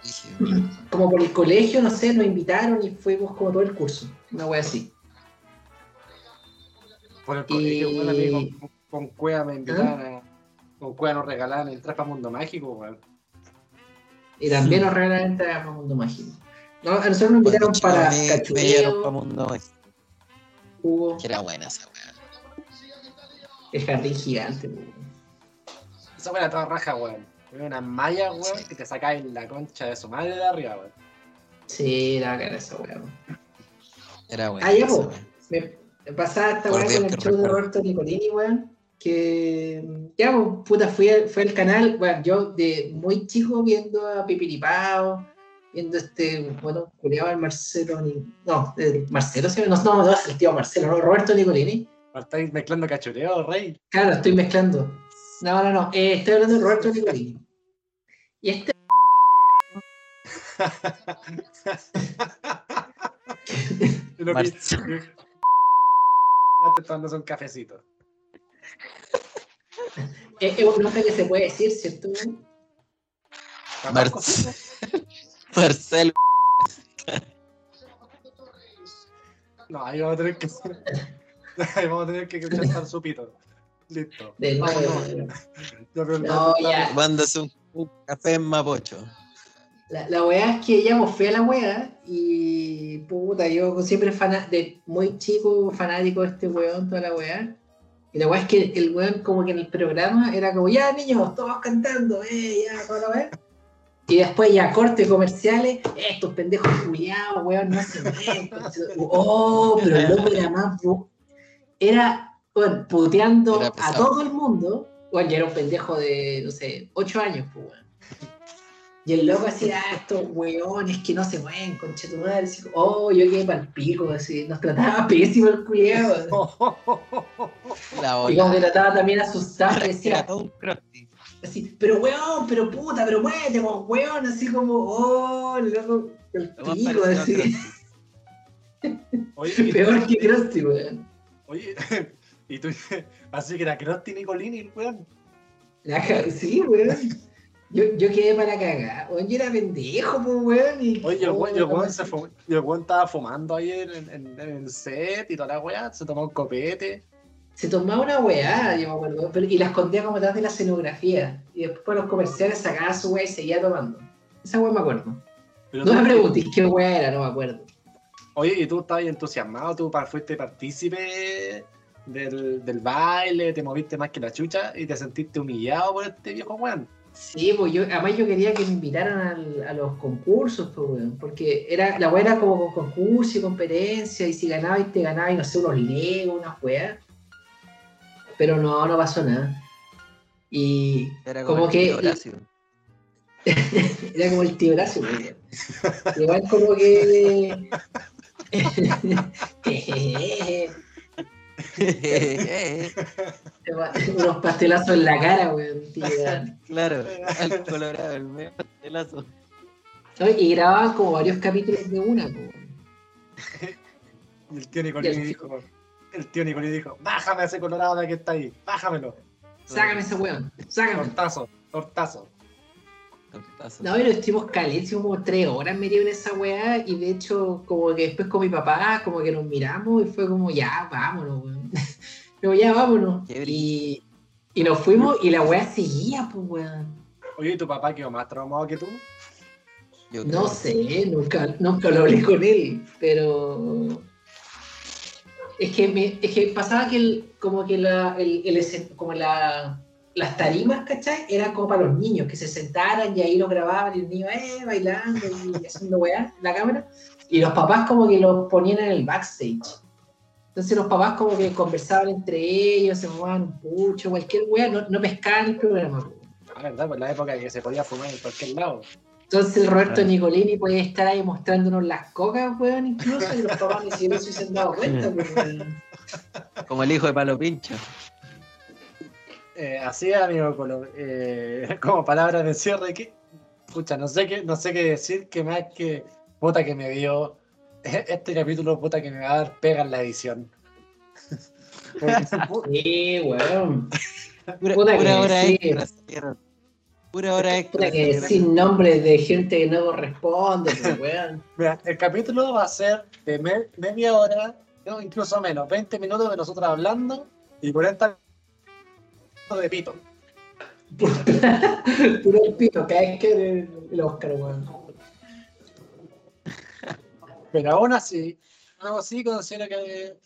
Como por el colegio, no sé, nos invitaron y fuimos como todo el curso. Una weá así. Por el Y- colegio, weón, a mí con, con Cueva me invitaban a... Con Cueva nos regalaban entrar para Mundo Mágico, weón. Y también nos regalaron entradas para Mundo Mágico. No, a nosotros nos invitaron cuando para me- me llevaron pa' cachureo, mundo mágico. jugo, Que era buena esa weá. el jardín gigante, weón. Esa weá era toda raja, weón. Era una malla, weón, Sí. que te sacáis la concha de su madre de arriba, weón. Sí, era bacana esa weá. weón. Era buena. Ah, ya, weá. Me, me pasaba esta weá con el show de. Roberto Nicolini, weón. Que ya, pues, puta, fui, al- fue el canal, weón, yo de muy chico viendo a Pipiripao, viendo este, bueno, culiaba el Marcelo, no, el Marcelo, ¿sí? no, no, no, el tío Marcelo, no, Roberto Nicolini. Estáis mezclando cachureo, rey. Claro, estoy mezclando. No, no, no, eh, estoy hablando de Roberto Nicolini. Y este, lo que-. Ya te tomándose un cafecito. Es, es un nombre que se puede decir, ¿cierto? Marcelo. Marcelo. No, ahí vamos a tener que. ahí vamos a tener que echar su pito. Listo. De nuevo, No, ya. Mándase un, un café en Mapocho. La, la weá es que ya pues, fui a la weá y puta, yo siempre fana, de muy chico fanático de este weón, toda la weá. Y la weá es que el weón como que en el programa era como, ya niños, todos cantando, eh, ya, la weá. Y después ya cortes comerciales, estos pendejos culiados, weón, no se ven. Oh, pero el loco era más... Era, weón, puteando Era a todo el mundo. Weón, ya era un pendejo de, no sé, 8 años, pues, weón. Y el loco así, ah, estos weones que no se mueven, concha tu madre. Así, oh, yo quedé pa'l pico, así, nos trataba pésimo el culiado. Y ola. trataba también asustado, y Era decía, todo un crossfit. así, pero weón, pero puta, pero muévete, weón, así como, oh, el loco, el pico, a así. Oye, peor que Krusty, weón. Oye, y tú así que era Krusty Nicolini, weón. La sí, weón. Yo, yo quedé para cagar, weón, yo era pendejo, pues, weón. Y, Oye, el weón, y el weón se fumó- y el weón estaba fumando ahí en, en- en el set y toda la weá, se tomó un copete. Se tomaba una weá, yo me acuerdo, pero, y la escondía como detrás de la escenografía. Y después por los comerciales sacaba su weá y seguía tomando. Esa weá me acuerdo. Pero No me preguntéis qué weá era, no me acuerdo. Oye, y tú estabas entusiasmado, tú fuiste partícipe del, del baile, te moviste más que la chucha y te sentiste humillado por este viejo weón. Sí, pues yo, además yo quería que me invitaran al- a los concursos, pues, weón, porque era, la weá era como con concurso y competencia, y si ganaba y te ganaba, y no sé, unos legos, unas weas. Pero no, no pasó nada. Y Era Como como, el que- tío era como el tío Horacio, weón. Igual como que. unos pastelazos en la cara, weón. claro, al colorado, el medio pastelazo. Y grababan como varios capítulos de una, weón. Y el tío Nicolini dijo, el tío Nicolini dijo, bájame ese colorado de que está ahí, bájamelo. Sácame ese weón, sácame. Tortazo, tortazo. No, pero estuvimos caletísimos como tres horas metidos en esa weá y de hecho como que después con mi papá como que nos miramos y fue como ya, vámonos, weón. Pero ya, vámonos. Y, y nos fuimos y la weá seguía, pues weón. Oye, ¿y tu papá quedó más traumado que tú? Yo No sé, nunca, nunca lo hablé con él, pero es que me, es que pasaba que el, como que la, el, el como la, las tarimas, ¿cachai? Era como para los niños, que se sentaran y ahí lo grababan y el niño eh, bailando y haciendo weá en la cámara. Y los papás como que los ponían en el backstage. Entonces los papás como que conversaban entre ellos, se fumaban un pucho, cualquier weá, no, no pescaban el programa. Ah, verdad, pues la época en que se podía fumar en cualquier lado. Entonces el Roberto. Nicolini puede estar ahí mostrándonos las cocas, weón, incluso, y los papás ni siquiera se hubiesen dado cuenta, pues, weón. Como el hijo de Palo Pincho. Eh, así, amigo, Colo, eh, como palabras de cierre, que, pucha, no sé qué, no sé qué decir, que más que puta que me dio este capítulo, puta que me va a dar pega en la edición. Sí, weón. Pura, hora sí. extra. Pura hora extra. Que sin nombres de gente que no corresponde, pues, weón. mira, el capítulo va a ser de me- media hora, no, incluso menos, 20 minutos de nosotros hablando y 40 minutos de pito. Puro el pito, cada vez que el, Oscar, weón. Pero aún así, aún así considero que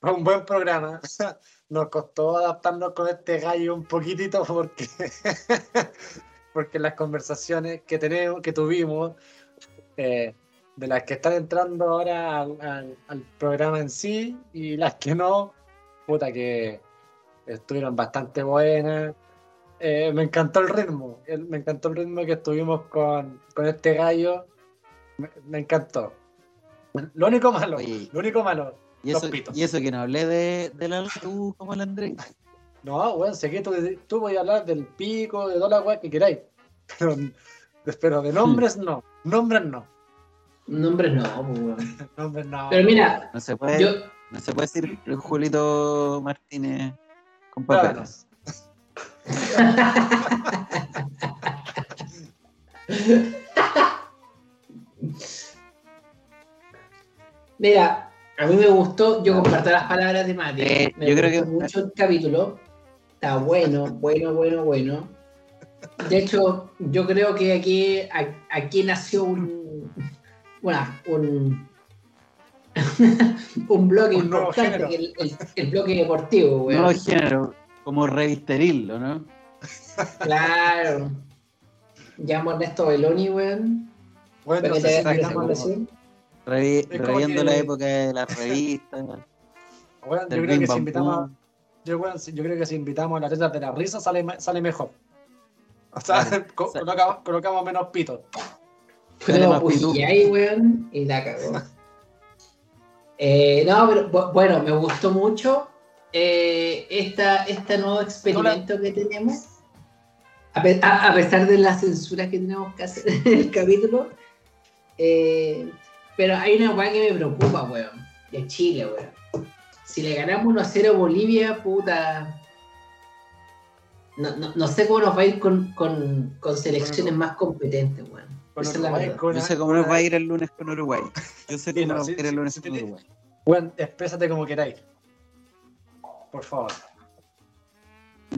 fue un buen programa. Nos costó adaptarnos con este gallo un poquitito porque, porque las conversaciones que tenemos, que tuvimos, eh, de las que están entrando ahora al, al- al programa en sí y las que no, puta que estuvieron bastante buenas. Eh, me encantó el ritmo, el- me encantó el ritmo que estuvimos con, con este gallo. Me, me encantó. Lo único malo, Oye. lo único malo. Y eso, y eso que no hablé de, de la tú como el Andrés. No, weón, sé que tú, tú voy a hablar del pico, de toda la weá que queráis. Pero, pero de nombres no. Nombres no. Nombres no, pues, weón. Nombres no. Pero mira, No se puede, yo, no se puede decir Julito Martínez con papeles. Mira, a mí me gustó, yo comparto las palabras de Mati. Eh, me yo creo que- mucho el capítulo. Está bueno, bueno, bueno, bueno. De hecho, yo creo que aquí, aquí nació un, bueno, un, un bloque Un importante, que el, el- el bloque deportivo, weón. Nuevo género, como revisteril, ¿no? Claro. Llamo a Ernesto Beloni, weón. Bueno, no sé. Revi- reviendo que- la época de las revistas, yo creo que si invitamos, Boom. yo, weón, si- yo creo que si invitamos a las letras de la risa sale, sale mejor. O sea, Claro. co- colocamos, colocamos menos pito. Pero pues, y ahí, weón, y la cagó. Eh, no, pero bu- bueno, me gustó mucho eh, esta, este nuevo experimento que tenemos. A, pe- a- a pesar de la censura que tenemos que hacer en el capítulo. eh, pero hay una weá que me preocupa, weón. De Chile, weón. Si le ganamos 1 a 0 a Bolivia, puta. No, no, no sé cómo nos va a ir con, con, con selecciones más competentes, weón. Con Esa la una- sé cómo nos va a ir el lunes con Uruguay. Yo sé cómo no, nos va a ir el lunes con. Uruguay. Weón, exprésate como queráis. Por favor.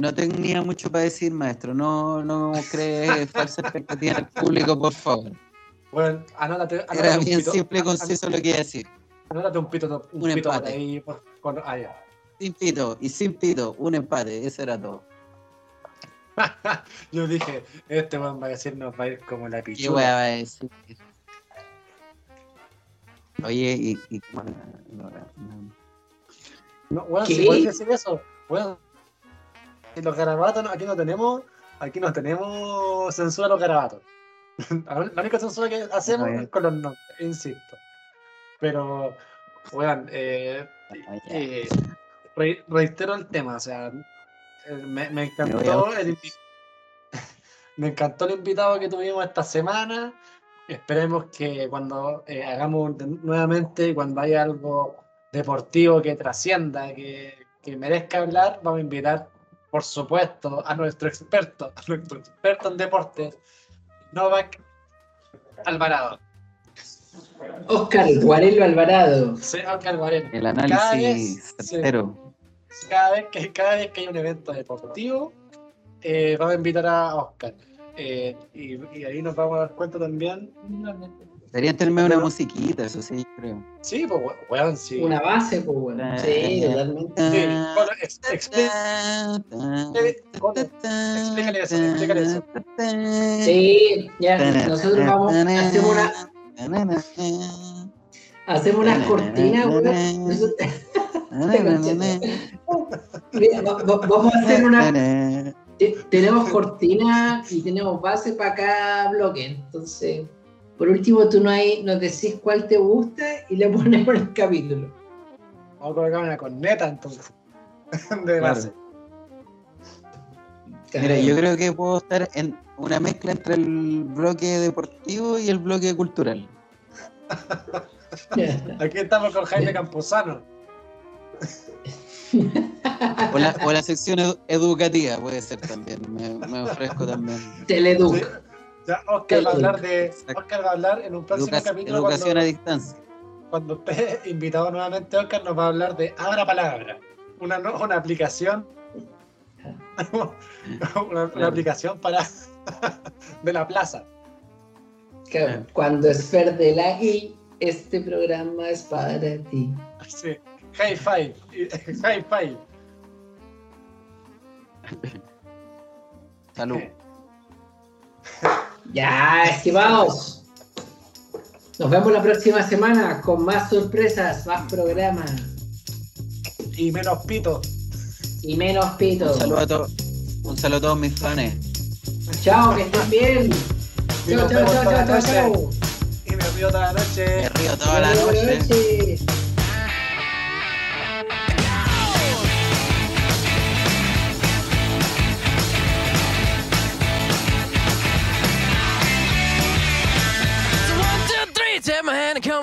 No tenía mucho para decir, maestro. No, no cree falsa expectativa al público, por favor. Weón, anótate, Era anótate un bien pito- simple y conciso lo que iba a decir. Anótate un pito, un Un pito empate. ahí. Por, con, ah, ya. Sin pito y sin pito, un empate, eso era todo. Yo dije, este weón va a decir nos va a ir como la ¿Qué pichula. a decir? Oye, y, y bueno, no, no. No, ¿Qué? si puedes decir eso, weón. En los garabatos aquí no tenemos, aquí no tenemos censura a los garabatos. La única censura que hacemos es con los nombres, insisto. Pero, weón, eh, eh, re- reitero el tema, o sea, me, me Me encantó a- el me encantó el invitado que tuvimos esta semana. Esperemos que cuando eh, hagamos de- nuevamente, cuando haya algo deportivo que trascienda, que, que merezca hablar, vamos a invitar, por supuesto, a nuestro experto, a nuestro experto en deportes, Novak Alvarado. Oscar Guarelo Alvarado. Sí, Oscar Guarelo. El análisis certero. Cada vez que cada vez que hay un evento deportivo eh, vamos a invitar a Oscar Eh, y, y ahí nos vamos a dar cuenta también Deberían tenerme una musiquita, eso sí, creo. sí pues we- weón sí, Una base, pues, bueno. Sí, totalmente. Sí, bueno, ex- explícale eso, explícale eso. Sí, ya, nosotros vamos, hacemos una, hacemos unas cortinas, weón. Nosotros- Mira, va- va- Vamos a hacer una. te- Tenemos cortina y tenemos base para cada bloque. Entonces, por último, tú no hay, nos decís cuál te gusta y le ponemos el capítulo. vamos a colocar una corneta entonces de Claro. base Mira, yo creo que puedo estar en una mezcla entre el bloque deportivo y el bloque cultural. aquí estamos con Jaime Camposano O la, o la sección edu- educativa puede ser también. Me, me ofrezco también. Sí. Teleduc. ya Oscar va a hablar de. Oscar va a hablar en un próximo Educa- capítulo educación cuando, a distancia. cuando esté invitado nuevamente Oscar nos va a hablar de Abra Palabra una, no- una aplicación una, una aplicación para de la plaza Claro, Cuando es verde la I, este programa es para ti. Sí, high five, high five. Salud. Ya, estimados. Nos vemos la próxima semana con más sorpresas, más programas Y menos pito. y menos pito. Un saludo a todos. Un saludo a todos mis fans. Chao, que estén bien. Chao, chao, chao, chao, chao. Y me río toda la noche. Me río toda la noche.